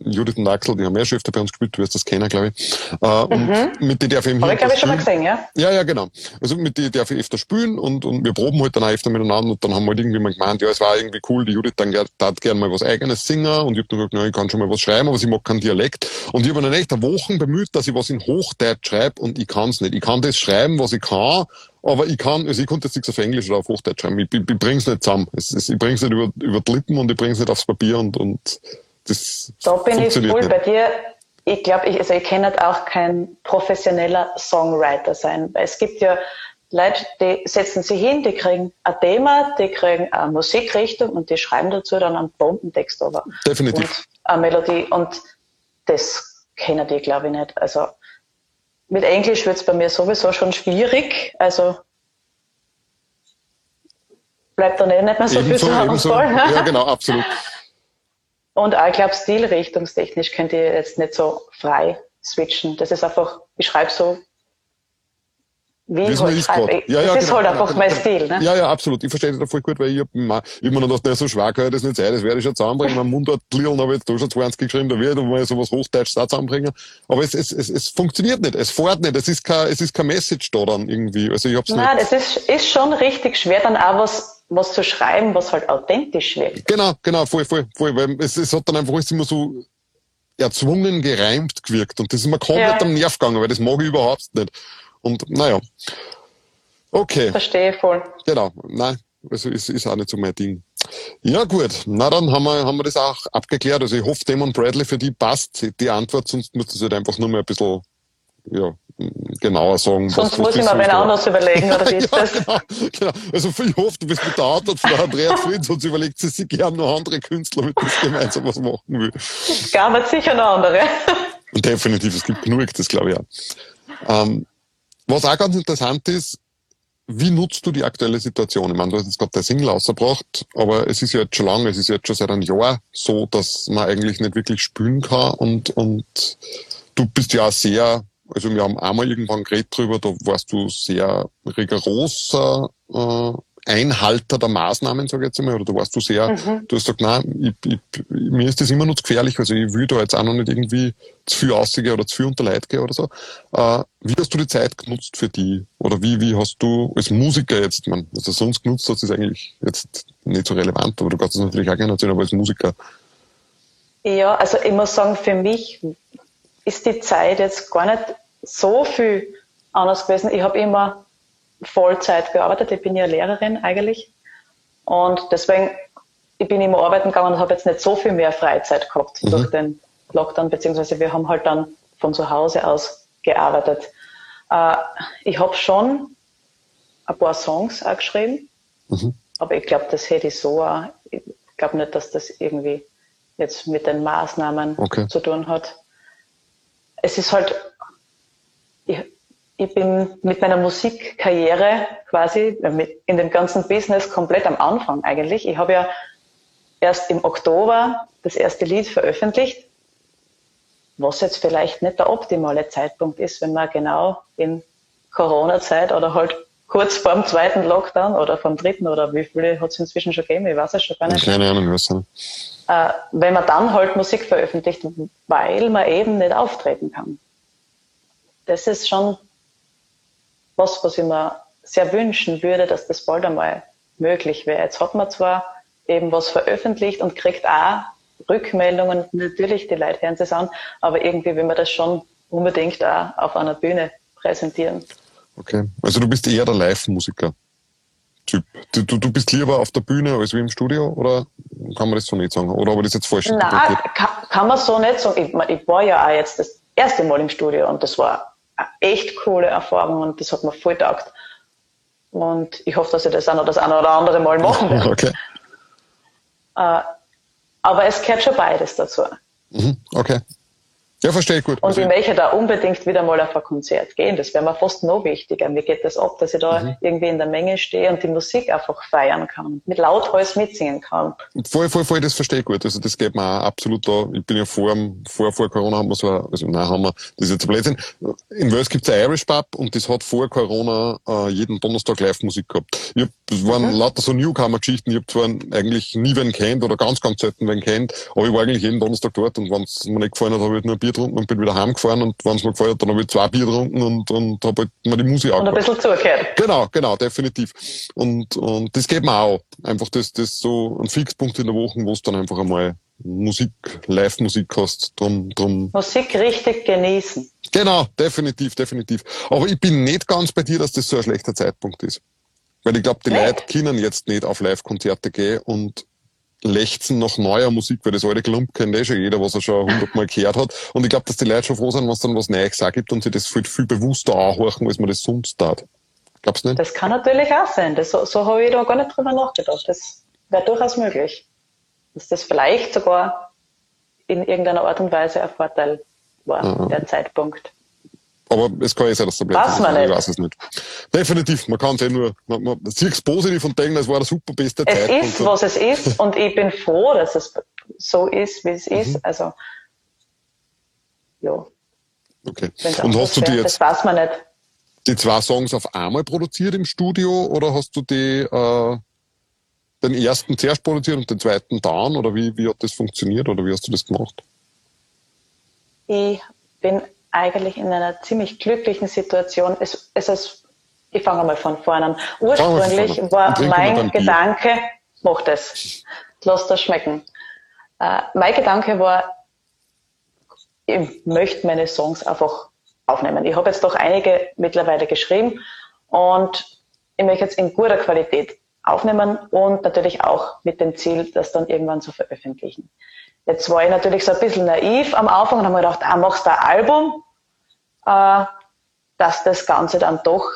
Judith und Axel, die haben mehr schon öfter bei uns gespielt, du wirst das kennen, glaube ich. Äh, und mhm. mit denen darf ich Habe ich, glaube ich, schon mal gesehen, ja? Ja, ja, genau. Also mit denen darf ich öfter spielen und, und wir proben halt dann auch öfter miteinander und dann haben wir halt irgendwie mal gemeint, ja, es war irgendwie cool, die Judith dann tat gerne mal was eigenes singen und ich habe dann gesagt, na, ich kann schon mal was schreiben, aber sie mag keinen Dialekt. Und ich habe dann echt Wochen bemüht, dass ich was in Hochdeutsch schreibe und ich kann es nicht. Ich kann das schreiben, was ich kann, aber ich kann, also ich konnte jetzt nichts auf Englisch oder auf Hochdeutsch schreiben. Ich, ich, ich bring's nicht zusammen. Es, es, ich bring's nicht über, über die Lippen und ich bring's nicht aufs Papier und, und das Da bin ich voll nicht. bei dir. Ich glaube, ich, also ich kann halt auch kein professioneller Songwriter sein, weil es gibt ja Leute, die setzen sich hin, die kriegen ein Thema, die kriegen eine Musikrichtung und die schreiben dazu dann einen Bombentext over. Definitiv. Und eine Melodie und das kennen die, glaube ich, nicht. Also mit Englisch wird es bei mir sowieso schon schwierig. Also bleibt dann eh nicht mehr so ebenso, viel zu ebenso. Ja, genau, absolut. Und auch, ich glaube, stilrichtungstechnisch könnt ihr jetzt nicht so frei switchen. Das ist einfach, ich schreibe so, wie ich halt schreibe. Ja, ja, das ist genau, halt einfach genau, mein Stil. Ne? Ja, ja, absolut. Ich verstehe das da voll gut, weil ich hab, ich mir noch gedacht, so schwer kann das nicht sein, das werde ich schon zusammenbringen. Mein Mundart Lillen habe ich jetzt da schon 20 geschrieben, da werde ich mal sowas Hochdeutsch da zusammenbringen. Aber es, es, es, es funktioniert nicht, es fährt nicht, es ist kein, es ist kein Message da dann irgendwie. Also ich hab's Nein, nicht. das ist, ist schon richtig schwer, dann auch was, was zu schreiben, was halt authentisch wird. Genau, genau, voll, voll, voll, weil es, es hat dann einfach alles immer so erzwungen gereimt gewirkt und das ist mir komplett ja. am Nerv gegangen, weil das mag ich überhaupt nicht. Und naja. Okay. Verstehe voll. Genau. Nein, also ist, ist auch nicht so mein Ding. Ja, gut. Na, dann haben wir, haben wir das auch abgeklärt. Also ich hoffe, Damon Bradley für die passt die Antwort, sonst muss das halt einfach nur mal ein bisschen, ja, genauer sagen. Sonst muss ich mir wen anders überlegen, oder *laughs* wie ist ja, das? Genau, genau. Also ich hoffe, du bist mit der Antwort von Andreas Fried, sonst überlegt sie sich gerne noch andere Künstler, mit denen sie gemeinsam was machen will. Es gab sicher noch andere. *laughs* Definitiv, es gibt genug, das glaube ich auch. Ähm, was auch ganz interessant ist, wie nutzt du die aktuelle Situation? Ich meine, du hast jetzt gerade der Single ausgebracht, aber es ist ja jetzt schon lange, es ist jetzt schon seit einem Jahr so, dass man eigentlich nicht wirklich spülen kann und, und du bist ja sehr, also wir haben einmal irgendwann geredet drüber, da warst du sehr rigoroser äh, Einhalter der Maßnahmen, sage ich jetzt einmal, oder du warst du sehr, mhm. du hast gesagt, nein, ich, ich, mir ist das immer noch zu gefährlich, also ich will da jetzt auch noch nicht irgendwie zu viel ausgehen oder zu viel unter Leid gehen oder so. Äh, wie hast du die Zeit genutzt für die? Oder wie, wie hast du als Musiker jetzt, man, du sonst genutzt hast, ist eigentlich jetzt nicht so relevant, aber du kannst es natürlich auch gerne erzählen, aber als Musiker. Ja, also ich muss sagen, für mich ist die Zeit jetzt gar nicht so viel anders gewesen. Ich habe immer Vollzeit gearbeitet. Ich bin ja Lehrerin eigentlich. Und deswegen, ich bin immer arbeiten gegangen und habe jetzt nicht so viel mehr Freizeit gehabt mhm. durch den Lockdown, beziehungsweise wir haben halt dann von zu Hause aus gearbeitet. Äh, ich habe schon ein paar Songs auch geschrieben, mhm. aber ich glaube, das hätte ich so auch. Ich glaube nicht, dass das irgendwie jetzt mit den Maßnahmen okay. zu tun hat. Es ist halt, ich, ich bin mit meiner Musikkarriere quasi äh, in dem ganzen Business komplett am Anfang eigentlich. Ich habe ja erst im Oktober das erste Lied veröffentlicht, was jetzt vielleicht nicht der optimale Zeitpunkt ist, wenn man genau in Corona-Zeit oder halt kurz vor dem zweiten Lockdown oder vom dritten oder wie viele hat es inzwischen schon gegeben, ich weiß es schon gar nicht. Keine Ahnung, was äh, Wenn man dann halt Musik veröffentlicht, weil man eben nicht auftreten kann. Das ist schon was, was ich mir sehr wünschen würde, dass das bald einmal möglich wäre. Jetzt hat man zwar eben was veröffentlicht und kriegt auch Rückmeldungen, natürlich die Leute hören es an, aber irgendwie will man das schon unbedingt auch auf einer Bühne präsentieren. Okay, also du bist eher der Live-Musiker. Typ. Du, du, bist lieber auf der Bühne als wie im Studio oder kann man das so nicht sagen? Oder ich das jetzt falsch Nein, kann, kann man so nicht sagen. Ich, ich war ja auch jetzt das erste Mal im Studio und das war echt coole Erfahrung und das hat mir voll taugt. Und ich hoffe, dass ich das auch noch das eine oder andere Mal machen *laughs* werde. Okay. Äh, aber es gehört schon beides dazu. Mhm. Okay. Ja, verstehe ich gut. Und ich möchte da unbedingt wieder mal auf ein Konzert gehen. Das wäre mir fast noch wichtiger. Mir geht das ab, dass ich da mhm. irgendwie in der Menge stehe und die Musik einfach feiern kann, mit Lauthals mitsingen kann. Voll, voll, voll, das verstehe ich gut. Also das geht mir auch absolut da. Ich bin ja vor, vor, vor Corona haben wir so, also nein, haben wir, das ist jetzt ein Blödsinn. In Wales gibt es ein Irish Pub und das hat vor Corona äh, jeden Donnerstag Live-Musik gehabt. Ich hab, das waren mhm. lauter so Newcomer-Geschichten. Ich habe zwar eigentlich nie wen kennt oder ganz, ganz selten wen kennt, aber ich war eigentlich jeden Donnerstag dort und wenn es mir nicht gefallen hat, habe ich nur ein Bier getrunken und bin wieder heimgefahren und wenn es mir gefallen hat, dann habe ich zwei Bier getrunken und, und habe halt mal die Musik angehört. Und ein bisschen zugehört. Genau, genau, definitiv. Und, und das geht mir auch. Einfach das, das so ein Fixpunkt in der Woche, wo es dann einfach einmal Musik, Live-Musik hast. Drum, drum. Musik richtig genießen. Genau, definitiv, definitiv. Aber ich bin nicht ganz bei dir, dass das so ein schlechter Zeitpunkt ist. Weil ich glaube, die. Leute können jetzt nicht auf Live-Konzerte gehen und lechzen nach neuer Musik, weil das alte Klump kennt eh schon jeder, was er schon hundertmal gehört hat. Und ich glaube, dass die Leute schon froh sind, wenn es dann was Neues auch gibt und sie das viel, viel bewusster anhorchen, als man das sonst tat. Glaubst du nicht? Das kann natürlich auch sein. Das, so, so habe ich da gar nicht drüber nachgedacht. Das wäre durchaus möglich. Dass das vielleicht sogar in irgendeiner Art und Weise ein Vorteil war, mhm. der Zeitpunkt. Aber es kann ja sein, dass der Blödsinn ist. Man nicht. Ich weiß es nicht. Definitiv, man kann es eh nur, man, man sieht es positiv und denken, es war der super beste es Zeitpunkt. Es ist, was es ist und ich bin froh, dass es so ist, wie es mhm. ist. Also, ja. Okay. Und hast du die jetzt, das weiß man nicht. Die zwei Songs auf einmal produziert im Studio oder hast du die, äh, den ersten zuerst produziert und den zweiten dann? Oder wie, wie hat das funktioniert oder wie hast du das gemacht? Ich bin eigentlich in einer ziemlich glücklichen Situation. Es, es ist, ich fange mal von vorne an. Ursprünglich war mein Gedanke, mach das, lass das schmecken. Uh, mein Gedanke war, ich möchte meine Songs einfach aufnehmen. Ich habe jetzt doch einige mittlerweile geschrieben und ich möchte jetzt in guter Qualität aufnehmen und natürlich auch mit dem Ziel, das dann irgendwann zu veröffentlichen. Jetzt war ich natürlich so ein bisschen naiv am Anfang und habe mir gedacht, ah, machst du ein Album äh, dass das Ganze dann doch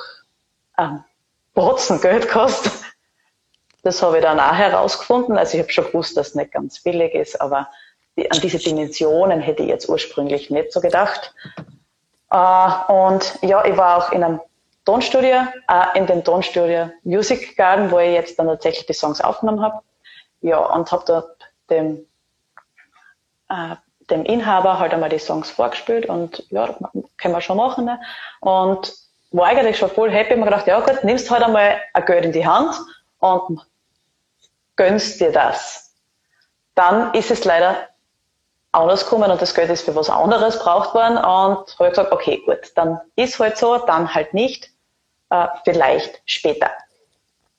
ähm, Brotzen Geld kostet. Das habe ich dann auch herausgefunden. Also ich habe schon gewusst, dass es nicht ganz billig ist, aber die, an diese Dimensionen hätte ich jetzt ursprünglich nicht so gedacht. Äh, und ja, ich war auch in einem Tonstudio, äh, in dem Tonstudio Music Garden, wo ich jetzt dann tatsächlich die Songs aufgenommen habe. Ja, und habe dort dem äh, dem Inhaber halt einmal die Songs vorgespielt und ja, können wir schon machen. Ne? Und war eigentlich schon voll happy. Ich mir gedacht, ja gut, nimmst halt einmal ein Geld in die Hand und gönnst dir das. Dann ist es leider anders gekommen und das Geld ist für was anderes braucht worden und habe gesagt, okay, gut, dann ist halt so, dann halt nicht, äh, vielleicht später.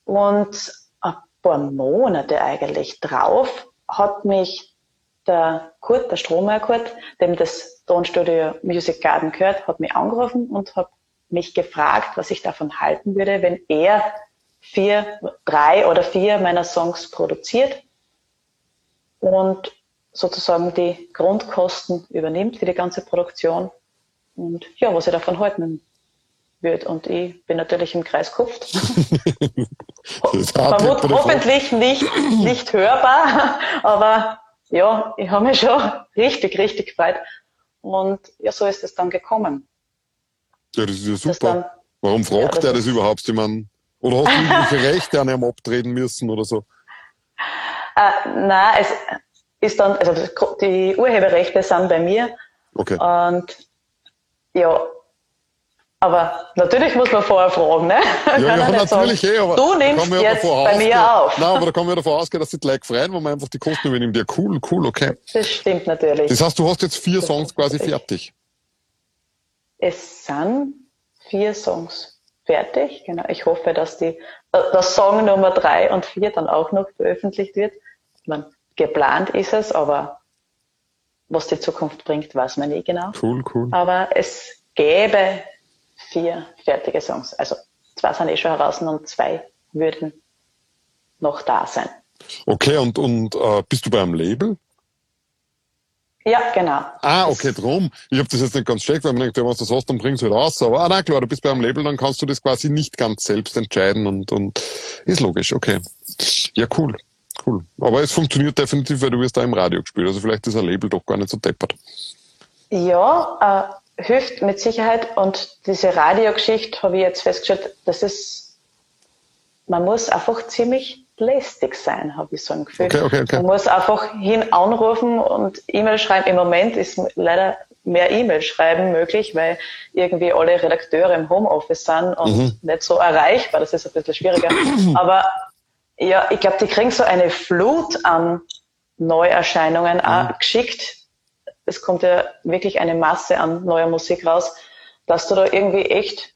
Und ein paar Monate eigentlich drauf hat mich der Kurt, der Stromer Kurt, dem das Tonstudio Music Garden gehört, hat mich angerufen und hat mich gefragt, was ich davon halten würde, wenn er vier, drei oder vier meiner Songs produziert und sozusagen die Grundkosten übernimmt für die ganze Produktion und ja, was ich davon halten würde. Und ich bin natürlich im Kreis gekupft. *laughs* *laughs* Vermut, hoffentlich nicht, nicht hörbar, aber ja, ich habe mich schon *laughs* richtig, richtig gefreut. Und ja, so ist es dann gekommen. Ja, das ist ja super. Dann, Warum fragt ja, er das überhaupt? Ich meine, oder hast du irgendwelche *laughs* Rechte an ihm abtreten müssen oder so? Äh, nein, es ist dann, also die Urheberrechte sind bei mir. Okay. Und ja, aber natürlich muss man vorher fragen, ne? Ja, ja *laughs* natürlich sagen, eh, aber du nimmst jetzt bei mir auf. Nein, aber da kann man ja davon ausgehen, dass die Leute freuen, wenn man einfach die Kosten übernimmt. Ja, cool, cool, okay. Das stimmt natürlich. Das heißt, du hast jetzt vier das Songs quasi fertig. Es sind vier Songs fertig, genau. Ich hoffe, dass die, äh, das Song Nummer drei und vier dann auch noch veröffentlicht wird. Man, geplant ist es, aber was die Zukunft bringt, weiß man nie genau. Cool, cool. Aber es gäbe vier fertige Songs. Also zwei sind eh schon heraus und zwei würden noch da sein. Okay, und, und äh, bist du beim Label? Ja, genau. Ah, okay, drum. Ich habe das jetzt nicht ganz checkt, weil man denkt, wenn du das hast, dann bringst du halt raus. Aber ah, na klar, du bist beim Label, dann kannst du das quasi nicht ganz selbst entscheiden und, und ist logisch, okay. Ja, cool. Cool. Aber es funktioniert definitiv, weil du wirst da im Radio gespielt. Also vielleicht ist ein Label doch gar nicht so deppert. Ja, äh, hilft mit Sicherheit. Und diese Radiogeschichte habe ich jetzt festgestellt, das ist, man muss einfach ziemlich lästig sein, habe ich so ein Gefühl. Okay, okay, okay. Man muss einfach hin anrufen und E-Mail schreiben. Im Moment ist leider mehr E-Mail schreiben möglich, weil irgendwie alle Redakteure im Homeoffice sind und mhm. nicht so erreichbar. Das ist ein bisschen schwieriger. *clears throat* Aber ja, ich glaube, die kriegen so eine Flut an Neuerscheinungen mhm. auch geschickt es kommt ja wirklich eine Masse an neuer Musik raus, dass du da irgendwie echt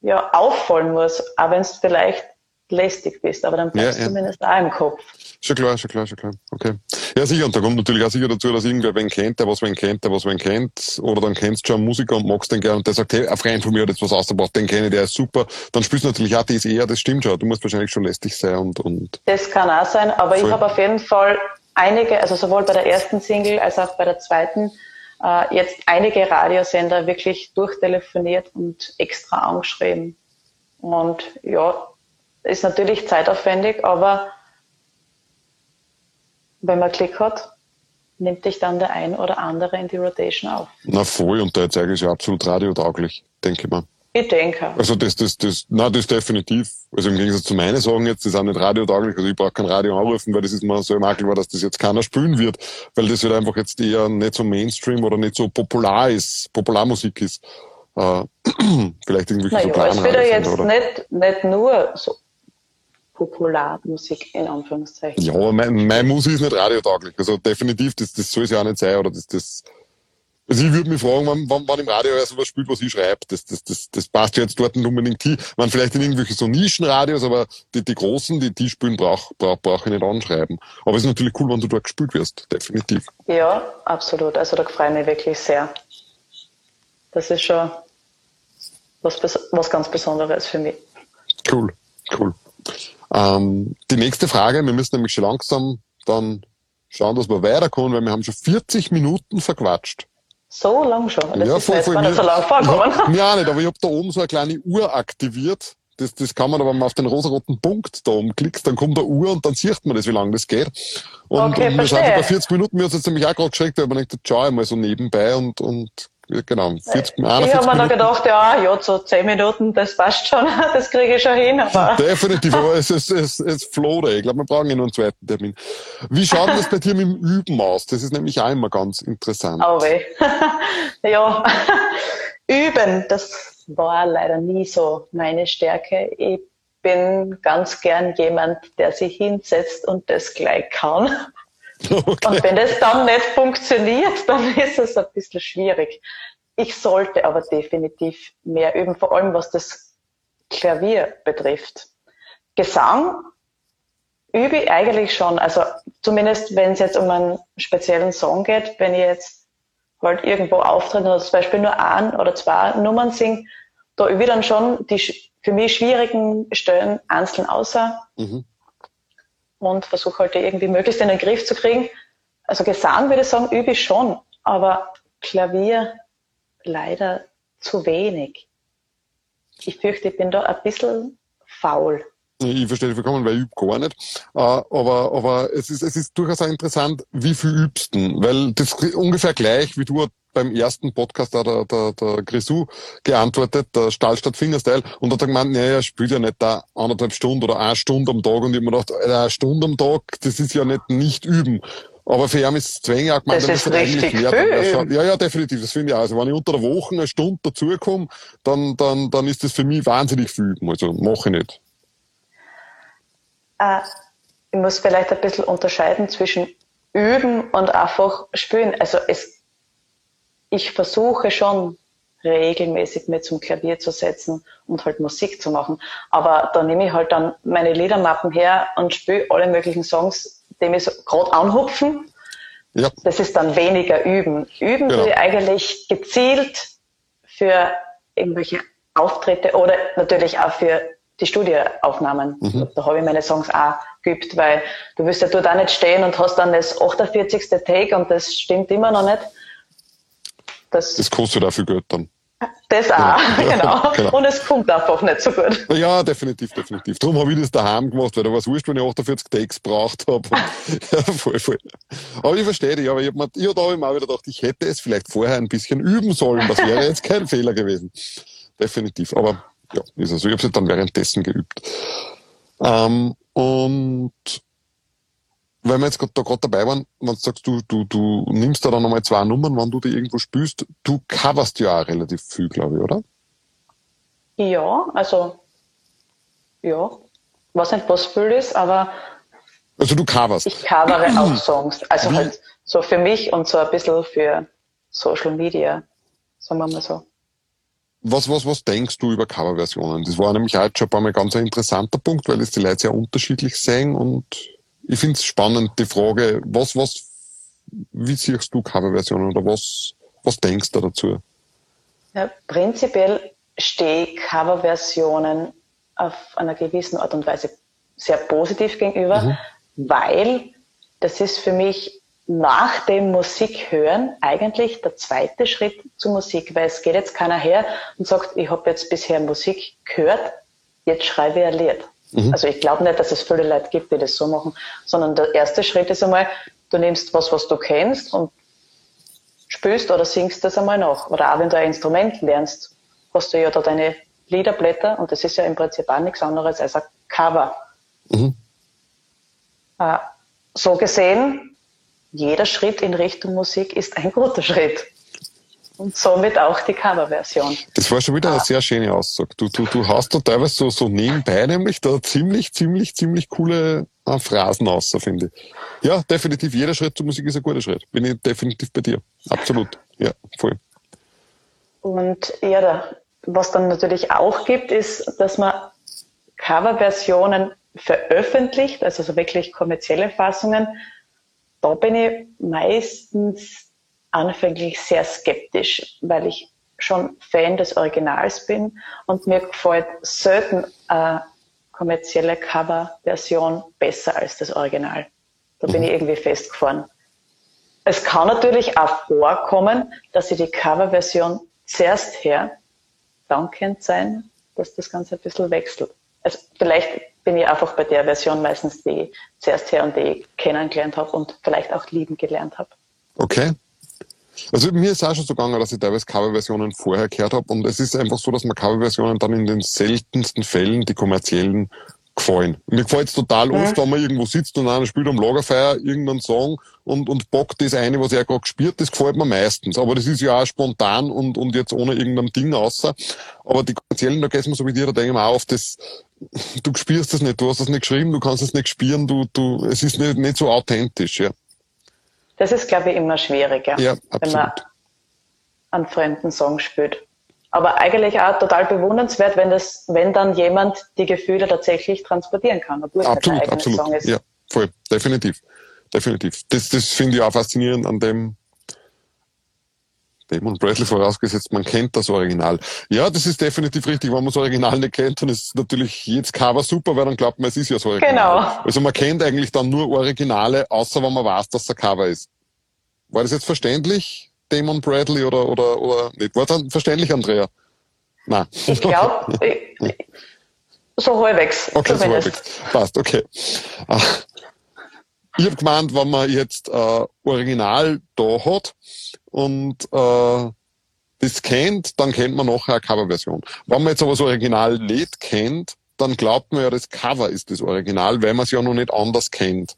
ja, auffallen musst, auch wenn es vielleicht lästig bist, aber dann bleibst ja, ja. zumindest auch im Kopf. Schon klar, schon klar, schon klar. Okay. Ja, sicher. Und da kommt natürlich auch sicher dazu, dass irgendwer wen kennt, der was wen kennt, der was wen kennt. Oder dann kennst du schon einen Musiker und magst den gerne und der sagt, hey, ein Freund von mir hat jetzt was ausgebracht, den kenne ich, der ist super. Dann spielst du natürlich auch das eher, das stimmt schon. Du musst wahrscheinlich schon lästig sein und, und. Das kann auch sein, aber voll. ich habe auf jeden Fall einige, also sowohl bei der ersten Single als auch bei der zweiten, äh, jetzt einige Radiosender wirklich durchtelefoniert und extra angeschrieben. Und ja, ist natürlich zeitaufwendig, aber wenn man Klick hat, nimmt dich dann der ein oder andere in die Rotation auf. Na voll, und der zeige ist ja absolut radiotauglich, denke ich mal. Ich denke. Also das, das, das, na, das definitiv. Also im Gegensatz zu meinen Sagen jetzt, das ist auch nicht radiotauglich. Also ich brauche kein Radio anrufen, weil das ist mir so im Makel war, dass das jetzt keiner spielen wird, weil das halt einfach jetzt eher nicht so Mainstream oder nicht so popular ist, Popularmusik ist. Äh, *clears throat* vielleicht irgendwelche naja, so es wird ja jetzt oder? nicht, nicht nur so Popularmusik in Anführungszeichen. Ja, mein, meine Musik ist nicht radiotauglich. Also definitiv, das, das soll es ja auch nicht sein. Oder das, das, also ich würde mich fragen, wann, wann, wann im Radio so was spielt, was ich schreibe. Das, das, das, das passt ja jetzt dort nicht unbedingt hin. Man vielleicht in irgendwelche so Nischenradios, aber die, die großen, die, die spielen, brauche brauch, brauch ich nicht anschreiben. Aber es ist natürlich cool, wenn du dort gespielt wirst. Definitiv. Ja, absolut. Also da freue ich mich wirklich sehr. Das ist schon was, was ganz Besonderes für mich. Cool, cool. Ähm, die nächste Frage, wir müssen nämlich schon langsam dann schauen, dass wir weiterkommen, weil wir haben schon 40 Minuten verquatscht. So lang schon? Das ja, ist voll, voll, mir, so lang vorkommen. *laughs* Ja, nicht, aber ich habe *laughs* da oben so eine kleine Uhr aktiviert. Das, das kann man aber, wenn man auf den rosaroten Punkt da oben klickt, dann kommt eine Uhr und dann sieht man das, wie lange das geht. Und, okay, und wir sind bei 40 Minuten, mir hat jetzt nämlich auch gerade geschreckt, weil man denkt, schau einmal so nebenbei und, und genau, 40, Ich habe mir noch gedacht, ja, ja, so 10 Minuten, das passt schon, *laughs* das kriege ich schon hin. Aber *laughs* Definitiv, aber es, es, es, es float Ich glaube, wir brauchen ja noch einen zweiten Termin. Wie schaut das bei dir mit dem Üben aus? Das ist nämlich auch immer ganz interessant. Oh weh. *laughs* ja, üben, das war leider nie so meine Stärke. Ich bin ganz gern jemand, der sich hinsetzt und das gleich kann. *laughs* Okay. Und wenn das dann nicht funktioniert, *laughs* dann ist es ein bisschen schwierig. Ich sollte aber definitiv mehr üben, vor allem was das Klavier betrifft. Gesang übe ich eigentlich schon. Also zumindest wenn es jetzt um einen speziellen Song geht, wenn ich jetzt halt irgendwo auftrete oder zum Beispiel nur ein oder zwei Nummern singe, da übe ich dann schon die für mich schwierigen Stellen einzeln außer. Mhm und versuche halt irgendwie möglichst in den Griff zu kriegen. Also Gesang würde ich sagen, übe ich schon, aber Klavier leider zu wenig. Ich fürchte, ich bin da ein bisschen faul. Ich verstehe vollkommen, weil ich übe gar nicht. Äh, aber, aber es ist, es ist durchaus auch interessant, wie viel übst du? Weil das ist ungefähr gleich, wie du beim ersten Podcast da der, der, der Grisou geantwortet, der Stahlstadt Fingerstyle, und hat er gemeint, naja, er spielt ja nicht da anderthalb Stunden oder eine Stunde am Tag, und ich habe mir gedacht, eine Stunde am Tag, das ist ja nicht nicht üben. Aber für ihn ist es zwingend auch gemeint, das ist richtig viel. Ja, ja, definitiv, das finde ich auch. Also wenn ich unter der Woche eine Stunde dazukomme, dann, dann, dann ist das für mich wahnsinnig viel üben. Also mache ich nicht. Äh, ich muss vielleicht ein bisschen unterscheiden zwischen üben und einfach spielen. Also es ich versuche schon regelmäßig mit zum Klavier zu setzen und halt Musik zu machen. Aber da nehme ich halt dann meine Liedermappen her und spiele alle möglichen Songs, die mich so gerade anhupfen. Ja. Das ist dann weniger üben. Üben genau. eigentlich gezielt für irgendwelche Auftritte oder natürlich auch für die Studioaufnahmen. Mhm. Da habe ich meine Songs auch geübt, weil du wirst ja dort auch nicht stehen und hast dann das 48. Take und das stimmt immer noch nicht. Das, das kostet auch viel Geld dann. Das auch, ja, *laughs* genau. *laughs* genau. Und es kommt einfach nicht so gut. Ja, definitiv, definitiv. Darum habe ich das daheim gemacht, weil da war es wurscht, wenn ich 48 Takes braucht habe. *laughs* ja, voll, voll. Aber ich verstehe dich, aber ich habe mir, da hab mir auch wieder gedacht, ich hätte es vielleicht vorher ein bisschen üben sollen. Das wäre jetzt kein Fehler gewesen. Definitiv. Aber ja, ist also. Ich habe es dann währenddessen geübt. Ähm, und weil wir jetzt da gerade dabei waren, wenn du sagst, du, du, du nimmst da dann nochmal zwei Nummern, wenn du die irgendwo spielst, du coverst ja auch relativ viel, glaube ich, oder? Ja, also, ja, was nicht was viel ist, aber. Also du coverst. Ich covere *clears throat* auch Songs. Also Wie? halt so für mich und so ein bisschen für Social Media, sagen wir mal so. was, was, was denkst du über Coverversionen? Das war nämlich auch schon ein paar Mal ganz ein interessanter Punkt, weil es die Leute sehr unterschiedlich sehen und ich finde es spannend, die Frage, was, was, wie siehst du Coverversionen oder was, was denkst du dazu? Ja, prinzipiell stehe ich Coverversionen auf einer gewissen Art und Weise sehr positiv gegenüber, mhm. weil das ist für mich nach dem Musik hören eigentlich der zweite Schritt zur Musik, weil es geht jetzt keiner her und sagt, ich habe jetzt bisher Musik gehört, jetzt schreibe ich ein Lied. Mhm. Also ich glaube nicht, dass es viele Leute gibt, die das so machen, sondern der erste Schritt ist einmal, du nimmst was, was du kennst und spielst oder singst das einmal nach. Oder auch wenn du ein Instrument lernst, hast du ja da deine Liederblätter und das ist ja im Prinzip auch nichts anderes als ein Cover. Mhm. Äh, so gesehen jeder Schritt in Richtung Musik ist ein guter Schritt. Und somit auch die Coverversion. Das war schon wieder eine ah. sehr schöne Aussage. Du, du, du hast da teilweise so, so nebenbei nämlich da ziemlich, ziemlich, ziemlich coole äh, Phrasen aus, finde ich. Ja, definitiv. Jeder Schritt zur Musik ist ein guter Schritt. Bin ich definitiv bei dir. Absolut. Ja, voll. Und ja, da, was dann natürlich auch gibt, ist, dass man Coverversionen veröffentlicht, also so wirklich kommerzielle Fassungen, da bin ich meistens anfänglich sehr skeptisch, weil ich schon Fan des Originals bin und mir gefällt selten eine kommerzielle Coverversion besser als das Original. Da bin ich mhm. irgendwie festgefahren. Es kann natürlich auch vorkommen, dass ich die Coverversion zuerst her, dann könnte sein, dass das Ganze ein bisschen wechselt. Also vielleicht bin ich einfach bei der Version meistens, die ich zuerst her und die ich kennengelernt habe und vielleicht auch lieben gelernt habe. Okay. Also mir ist auch schon so gegangen, dass ich teilweise Coverversionen vorher gehört habe und es ist einfach so, dass man Coverversionen dann in den seltensten Fällen, die kommerziellen, gefallen. Mir gefällt es total mhm. oft, wenn man irgendwo sitzt und einer spielt am Lagerfeuer irgendeinen Song und, und bockt das eine, was er gerade gespielt, das gefällt mir meistens. Aber das ist ja auch spontan und, und jetzt ohne irgendein Ding außer. Aber die kommerziellen, da geht mir so wie dir, da denke ich mir auch auf, das, du spürst das nicht, du hast das nicht geschrieben, du kannst es nicht spielen, du, du, es ist nicht, nicht so authentisch, ja. Das ist, glaube ich, immer schwieriger, ja, wenn man einen fremden Song spielt. Aber eigentlich auch total bewundernswert, wenn das, wenn dann jemand die Gefühle tatsächlich transportieren kann, obwohl es absolut, der absolut. Song ist. Ja, voll, definitiv. Definitiv. Das, das finde ich auch faszinierend an dem, Damon Bradley vorausgesetzt, man kennt das Original. Ja, das ist definitiv richtig. Wenn man das Original nicht kennt, dann ist natürlich jetzt Cover super, weil dann glaubt man, es ist ja so Original. Genau. Also man kennt eigentlich dann nur Originale, außer wenn man weiß, dass es ein Cover ist. War das jetzt verständlich, Damon Bradley, oder, oder, oder nicht? War das verständlich, Andrea? Nein. Ich glaube, so halbwegs. Okay, so halbwegs. Passt, okay. Ich habe gemeint, wenn man jetzt äh, Original da hat, und äh, das kennt, dann kennt man nachher eine Coverversion. Wenn man jetzt aber das Original nicht kennt, dann glaubt man ja, das Cover ist das Original, weil man es ja noch nicht anders kennt.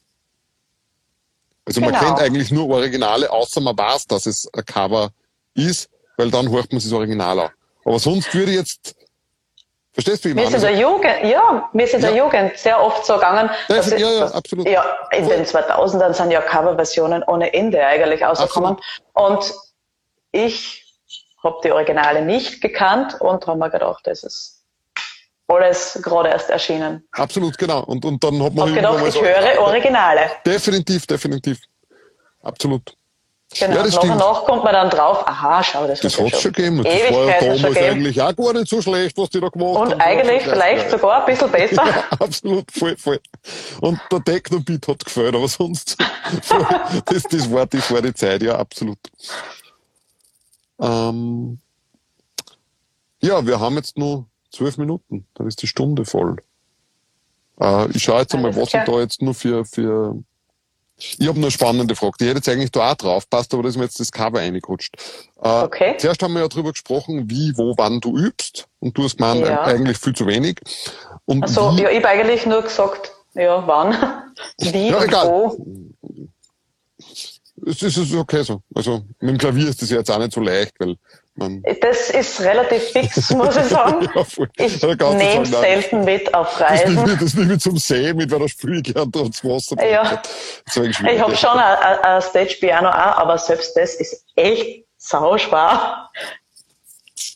Also genau. man kennt eigentlich nur Originale, außer man weiß, dass es ein Cover ist, weil dann hört man sich das Original an. Aber sonst würde ich jetzt Verstehst du, wie ich meine? Mir ist in der Jugend, ja, mir ist in der Jugend sehr oft so gegangen. Ja, ja, ja, absolut. Ja, in den 2000ern sind ja Coverversionen ohne Ende eigentlich ausgekommen. Und ich habe die Originale nicht gekannt und habe mir gedacht, das ist alles gerade erst erschienen. Absolut, genau. Und, und dann hat man... Ich gedacht, ich so, höre Originale. Definitiv, definitiv. Absolut. Genau, ja, das nach und nach kommt man dann drauf, aha, schau, das, das hat es schon gegeben. Das war ja damals eigentlich auch gar nicht so schlecht, was die da gemacht und haben. Und eigentlich vielleicht geil. sogar ein bisschen *laughs* besser. ja, absolut, voll, voll. Und der Techno-Beat hat gefällt, aber sonst, *laughs* das, das, war, das war die Zeit, ja, absolut. Ähm, ja, wir haben jetzt nur zwölf Minuten, dann ist die Stunde voll. Äh, ich schaue jetzt einmal, was ich da jetzt nur für, für ich habe eine spannende Frage. Die hätte jetzt eigentlich da auch drauf passt, aber da ist mir jetzt das Cover reingerutscht. Äh, okay. Zuerst haben wir ja darüber gesprochen, wie, wo, wann du übst. Und du hast gemeint, ja. eigentlich viel zu wenig. Und also, ja, ich habe eigentlich nur gesagt, ja, wann, *laughs* wie ja, und egal. wo. Es ist okay so. Also mit dem Klavier ist das jetzt auch nicht so leicht, weil man das ist relativ fix, *laughs* muss ich sagen. ja, ich nehme selten mit auf Reisen. Das ist wie, das zum See mit, weil da spüre ich gern ins Wasser. Ja. Ich habe schon ein Stage Piano auch, aber selbst das ist echt sauschwer.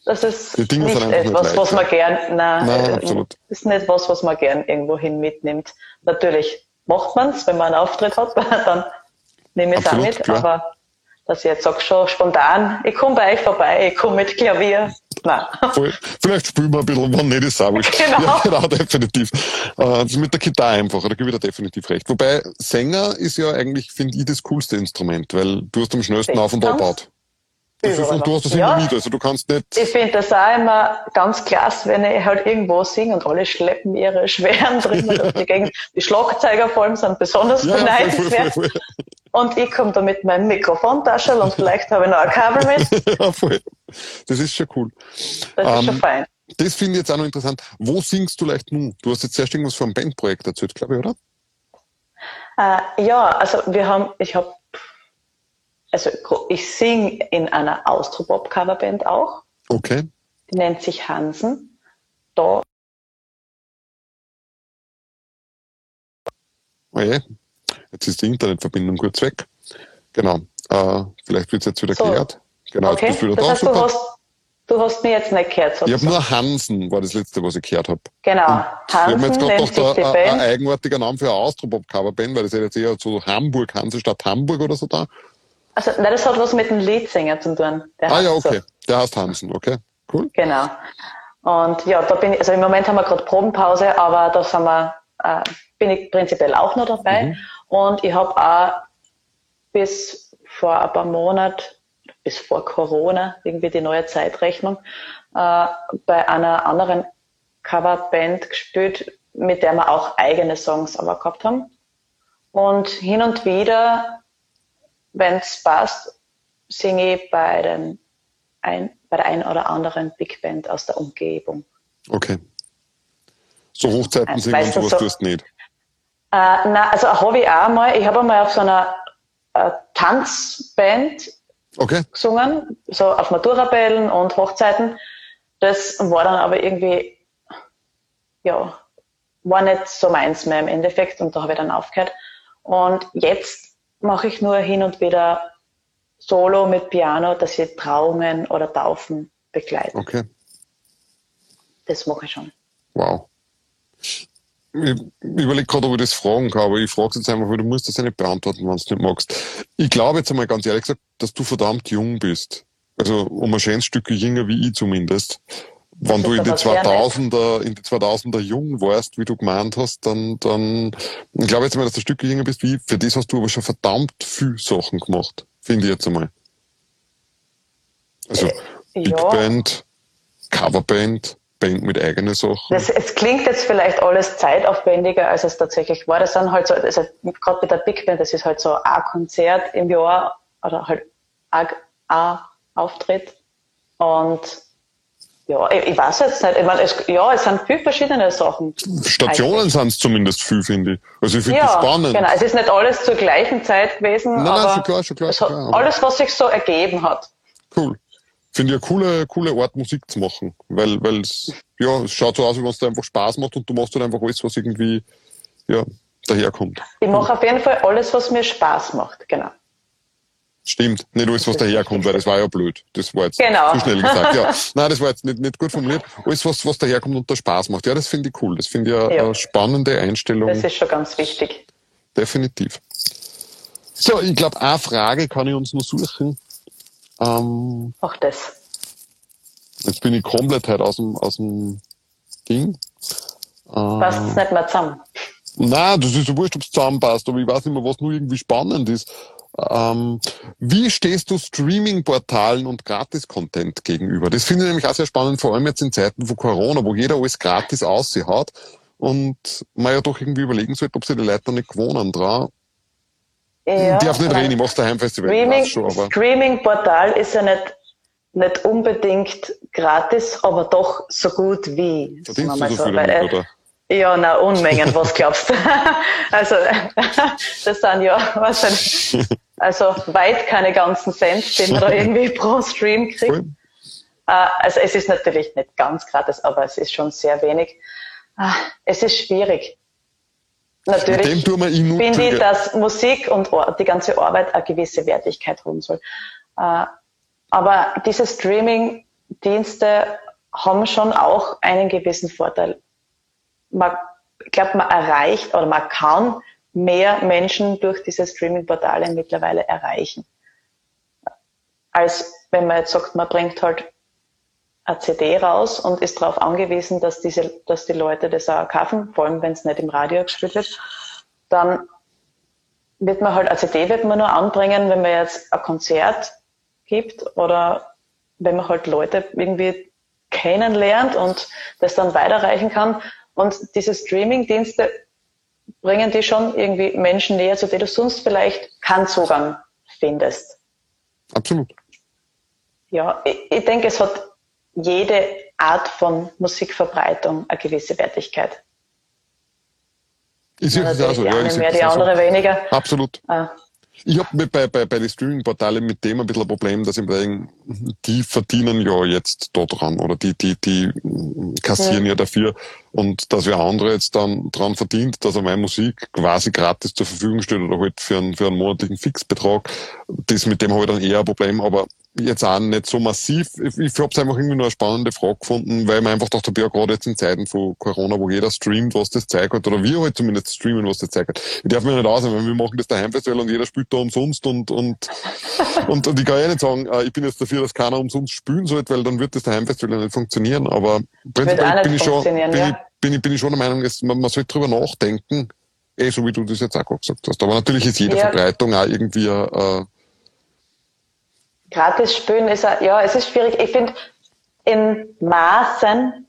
das ist nicht etwas, nicht was man gern, nein, nein äh, absolut. ist nicht was, was man gern irgendwohin mitnimmt. Natürlich macht man es, wenn man einen Auftritt hat, *laughs* dann nehme ich es auch mit, klar. aber dass ich jetzt sage, schon spontan, ich komme bei euch vorbei, ich komme mit Klavier. Nein. Vielleicht spielen wir ein bisschen, wann nicht, ist auch *laughs* Genau. Ja, genau, definitiv. Das mit der Gitarre einfach, da gebe ich dir definitiv recht. Wobei, Sänger ist ja eigentlich, finde ich, das coolste Instrument, weil du hast am schnellsten auf und abbaut. Das ist, und du hast das ja. immer wieder, also du kannst nicht. Ich finde das auch immer ganz klasse, wenn ich halt irgendwo singe und alle schleppen ihre schweren *laughs* Trümmer durch die Gegend. Die Schlagzeuger vor allem sind besonders ja, beneidenswert. Voll, voll, voll. Und ich komme da mit meinem Mikrofontaschel und vielleicht habe ich noch ein Kabel mit. *laughs* ja, voll. Das ist schon cool. Das ist ähm, schon fein. Das finde ich jetzt auch noch interessant. Wo singst du leicht nun? Du hast jetzt erst irgendwas von einem Bandprojekt erzählt, glaube ich, oder? Äh, ja, also wir haben, ich habe, also ich singe in einer Austropop-Coverband auch. Okay. Die nennt sich Hansen. Da. Oh je, Jetzt ist die Internetverbindung kurz weg. Genau. Äh, vielleicht wird es jetzt wieder so. geklärt. Genau, okay. jetzt bist du wieder das da. Heißt, du, hast, du hast mich jetzt nicht gehört. Sozusagen. Ich habe nur Hansen, war das letzte, was ich gehört habe. Genau. Und Hansen. Ich habe jetzt gerade gedacht, ein, ein eigenartiger Name für eine Austropop-Coverband, weil das ist jetzt eher so Hamburg, Hansestadt Hamburg oder so da. Also, nein, das hat was mit dem Leadsänger zu tun. ah ja, okay. So. Der heißt Hansen, okay. Cool. Genau. Und ja, da bin ich, also im Moment haben wir gerade Probenpause, aber da sind wir, äh, bin ich prinzipiell auch noch dabei. Mhm. Und ich habe auch bis vor ein paar Monaten, bis vor Corona, irgendwie die neue Zeitrechnung, äh, bei einer anderen Coverband gespielt, mit der wir auch eigene Songs aber gehabt haben. Und hin und wieder, wenn es passt, singe ich bei, den ein, bei der einen oder anderen Big Band aus der Umgebung. Okay. So Hochzeiten also, singen und sowas so, tust nicht. Äh, na, also habe ich auch mal, ich habe einmal auf so einer äh, Tanzband okay. gesungen, so auf Maturabellen und Hochzeiten. Das war dann aber irgendwie, ja, war nicht so meins mehr im Endeffekt und da habe ich dann aufgehört. Und jetzt mache ich nur hin und wieder Solo mit Piano, dass ich Trauungen oder Taufen begleite. Okay. Das mache ich schon. Wow ich überlege gerade, ob ich das fragen kann, aber ich frage es jetzt einfach, weil du musst das ja nicht beantworten, wenn du es nicht magst. Ich glaube jetzt einmal ganz ehrlich gesagt, dass du verdammt jung bist. Also um ein schönes Stück jünger wie ich zumindest. Wenn du in die 2000er, in die 2000er jung warst, wie du gemeint hast, dann, dann, ich glaube jetzt einmal, dass du ein Stück jünger bist wie ich. Für das hast du aber schon verdammt viel Sachen gemacht. Finde ich jetzt einmal. Also, äh, Big ja. Band, Coverband, Band mit eigenen Sachen. Das, es klingt jetzt vielleicht alles zeitaufwendiger, als es tatsächlich war. Das sind halt so, also gerade bei der Big Band, das ist halt so ein Konzert im Jahr oder halt ein, ein Auftritt. Und ja, ich, ich, weiß jetzt nicht. Ich meine, es, ja, es sind viele verschiedene Sachen. Stationen sind es zumindest viel, finde ich. Also ich finde ja, das spannend. Genau, es ist nicht alles zur gleichen Zeit gewesen, nein, nein, schon klar, schon klar, klar, alles, was sich so ergeben hat. Cool finde ich eine coole, coole Art, Musik zu machen. Weil, weil es, ja, es schaut so aus, wie wenn es dir einfach Spaß macht und du machst halt einfach alles, was irgendwie, ja, daherkommt. Ich mache auf jeden Fall alles, was mir Spaß macht, genau. Stimmt, nicht alles, was daherkommt, weil das war ja blöd. Das war jetzt genau. zu schnell gesagt. Ja. *laughs* Nein, das war jetzt nicht, nicht gut formuliert. Alles, was, was daherkommt und da Spaß macht. Ja, das finde ich cool. Das finde ich eine, ja. eine spannende Einstellung. Das ist schon ganz wichtig. Definitiv. So, ich glaube, eine Frage kann ich uns nur suchen. Ähm, Auch das. Jetzt bin ich komplett halt aus dem, aus dem Ding. Ähm, Passt es nicht mehr zusammen? Nein, das ist so wurscht, ob es zusammenpasst, aber ich weiß nicht mehr, was nur irgendwie spannend ist. Ähm, wie stehst du Streaming-Portalen und Gratis-Content gegenüber? Das finde ich nämlich auch sehr spannend, vor allem jetzt in Zeiten von Corona, wo jeder alles gratis aussieht und man ja doch irgendwie überlegen sollte, ob sie die Leute nicht gewohnen dran ja, ich darf nicht reden, ich mach's daheim Festival. Streaming, schon. Streaming-Portal ist ja nicht, nicht unbedingt gratis, aber doch so gut wie. Verdienst du so viel damit, äh, oder? Ja, na, Unmengen, was glaubst du? *laughs* also, *laughs* das sind ja, wahrscheinlich, *laughs* also weit keine ganzen Cent, den man da irgendwie pro Stream kriegt. Cool. Äh, also, es ist natürlich nicht ganz gratis, aber es ist schon sehr wenig. Ah, es ist schwierig. Natürlich finde ich, dass Musik und die ganze Arbeit eine gewisse Wertigkeit haben soll. Äh, aber Streaming, Streaming-Dienste haben schon auch einen gewissen Vorteil. Man, ich glaube, man erreicht oder man kann mehr Menschen durch diese Streaming-Portale mittlerweile erreichen. Als wenn man jetzt sagt, man bringt halt eine CD raus und ist darauf angewiesen, dass diese, dass die Leute das auch kaufen, vor allem wenn es nicht im Radio gespielt wird, dann wird man halt, eine CD wird man nur anbringen, wenn man jetzt ein Konzert gibt oder wenn man halt Leute irgendwie kennenlernt und das dann weiterreichen kann. Und diese Streaming-Dienste bringen die schon irgendwie Menschen näher, zu denen du sonst vielleicht keinen Zugang findest. Absolut. Ja, ich, ich denke, es hat jede Art von Musikverbreitung eine gewisse Wertigkeit. Ich sehe das auch so. Die ja, eine ich mehr, die auch so. andere weniger. Absolut. Ah, Ich habe bei, bei, bei den Streaming-Portalen mit dem ein bisschen ein Problem, dass ich mir denke, die verdienen ja jetzt da dran oder die, die, die kassieren Ja. ja dafür und dass wer andere jetzt dann dran verdient, dass er meine Musik quasi gratis zur Verfügung stellt oder halt für einen, für einen monatlichen Fixbetrag, das mit dem habe ich dann eher ein Problem, aber jetzt auch nicht so massiv. Ich, ich habe es einfach irgendwie nur eine spannende Frage gefunden, weil man einfach dachte, ja, gerade jetzt in Zeiten von Corona, wo jeder streamt, was das zeigt hat, oder wir halt zumindest streamen, was das zeigt hat. Ich darf mir nicht aus, weil wir machen das Daheimfestival und jeder spielt da umsonst und, und, *laughs* und, und ich kann ja nicht sagen, äh, ich bin jetzt dafür, dass keiner umsonst spielen sollte, weil dann wird das Daheimfestival nicht funktionieren, aber prinzipiell bin ich schon, bin, ja. ich, bin, ich, bin ich schon der Meinung, dass man, man sollte drüber nachdenken, eh, so wie du das jetzt auch gerade gesagt hast. Aber natürlich ist jede Ja. Verbreitung auch irgendwie, äh, gratis spielen ist, ja, ja, es ist schwierig. Ich finde, in Maßen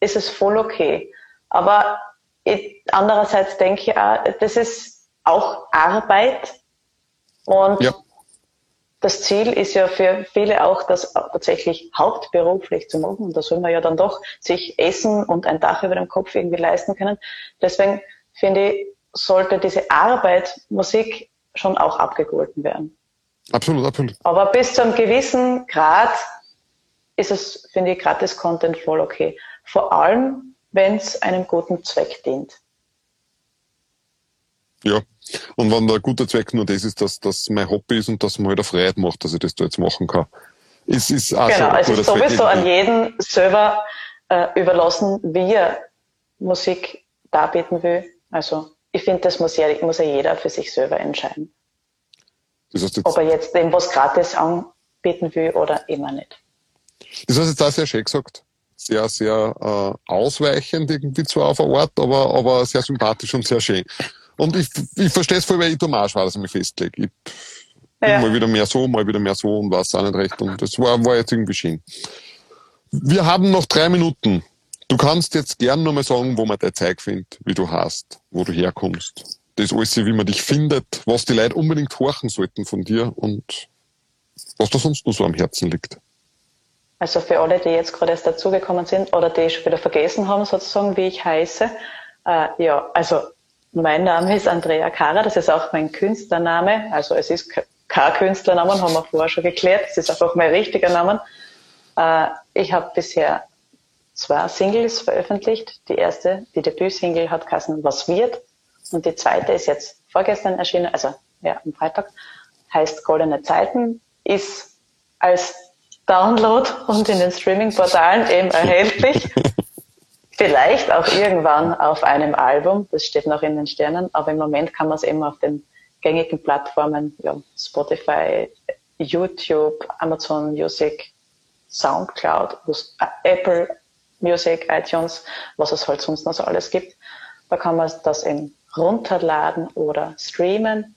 ist es voll okay. Aber ich, andererseits denke ich auch, das ist auch Arbeit. Und Ja. das Ziel ist ja für viele auch, das tatsächlich hauptberuflich zu machen. Und da soll man ja dann doch sich Essen und ein Dach über dem Kopf irgendwie leisten können. Deswegen finde ich, sollte diese Arbeit Musik schon auch abgegolten werden. Absolut, absolut. Aber bis zu einem gewissen Grad ist es, finde ich, gratis Content voll okay. Vor allem, wenn es einem guten Zweck dient. Ja. Und wenn der gute Zweck nur das ist, dass das mein Hobby ist und dass mir halt eine Freiheit macht, dass ich das da jetzt machen kann. Es ist auch genau, ein es ist sowieso an jeden selber äh, überlassen, wie er Musik darbieten will. Also ich finde, das muss ja, muss ja jeder für sich selber entscheiden. Ob er jetzt dem was gratis anbieten will oder immer nicht. das hast jetzt auch sehr schön gesagt. Sehr, sehr äh, ausweichend irgendwie zwar auf eine Art, aber, aber sehr sympathisch und sehr schön. Und ich, ich verstehe es voll, weil ich auch schwer, dass ich mich festlege. Ich Ja. mal wieder mehr so, mal wieder mehr so und weiß auch nicht recht. Und das war, war jetzt irgendwie schön. Wir haben noch drei Minuten. Du kannst jetzt gern nochmal sagen, wo man dein Zeug findet, wie du hast, wo du herkommst. Das alles, wie man dich findet, was die Leute unbedingt horchen sollten von dir und was da sonst noch so am Herzen liegt. Also für alle, die jetzt gerade erst dazugekommen sind oder die schon wieder vergessen haben, sozusagen, wie ich heiße. Äh, ja, also mein Name ist Andrea Kara, das ist auch mein Künstlername. Also es ist ke- kein Künstlername, haben wir vorher schon geklärt. Es ist einfach mein richtiger Name. Äh, ich habe bisher zwei Singles veröffentlicht. Die erste, die Debütsingle hat geheißen Was wird? Und die zweite ist jetzt vorgestern erschienen, also ja, am Freitag, heißt Goldene Zeiten, ist als Download und in den Streaming-Portalen eben erhältlich. *laughs* Vielleicht auch irgendwann auf einem Album, das steht noch in den Sternen, aber im Moment kann man es eben auf den gängigen Plattformen, ja, Spotify, YouTube, Amazon Music, Soundcloud, äh, Apple Music, iTunes, was es halt sonst noch so alles gibt. Da kann man das eben runterladen oder streamen.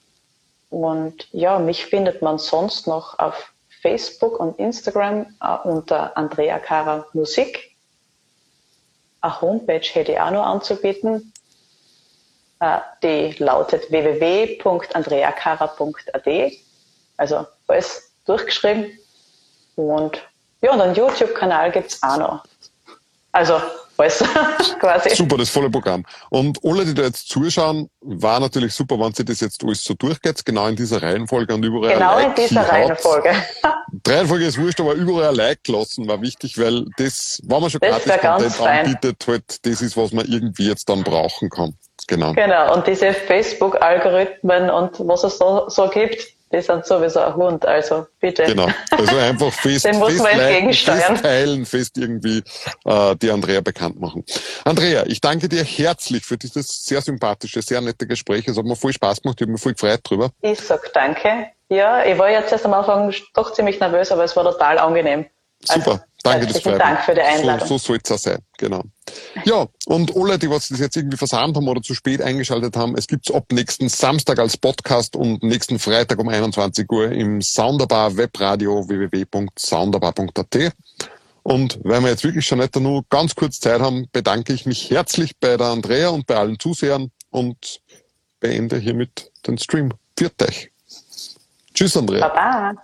Und ja, mich findet man sonst noch auf Facebook und Instagram äh, unter Andrea Kara Musik. Eine Homepage hätte ich auch noch anzubieten. Äh, die lautet www.andreakara.at. Also alles durchgeschrieben. Und ja, und einen YouTube-Kanal gibt's auch noch. Also alles *laughs* quasi. Super, das volle Programm. Und alle, die da jetzt zuschauen, war natürlich super, wenn sie das jetzt alles so durchgeht, genau in dieser Reihenfolge und überall Genau ein in Like dieser. Reihenfolge. *laughs* Die Reihenfolge ist wurscht, aber überall ein Like lassen war wichtig, weil das, wenn man schon Das gratis Content anbietet, halt, das ist, was man irgendwie jetzt dann brauchen kann. Genau. Genau, und diese Facebook-Algorithmen und was es so, so gibt, die sind sowieso ein Hund, also bitte. Genau, also einfach *laughs* fest, Den muss man entgegensteuern. fest teilen, fest irgendwie äh, die Andrea bekannt machen. Andrea, ich danke dir herzlich für dieses sehr sympathische, sehr nette Gespräch. Es hat mir voll Spaß gemacht, ich habe mich voll gefreut drüber. Ich sag danke. Ja, ich war jetzt erst am Anfang doch ziemlich nervös, aber es war total angenehm. Super, also, danke, das Dank für die Einladung. So, so soll es auch sein, genau. Ja, und alle, die was das jetzt irgendwie versandt haben oder zu spät eingeschaltet haben, es gibt's ab nächsten Samstag als Podcast und nächsten Freitag um 21 Uhr im Sounderbar Webradio www.sounderbar.at. Und weil wir jetzt wirklich schon nicht nur ganz kurz Zeit haben, bedanke ich mich herzlich bei der Andrea und bei allen Zusehern und beende hiermit den Stream. Viert euch. Tschüss, Andrea. Baba.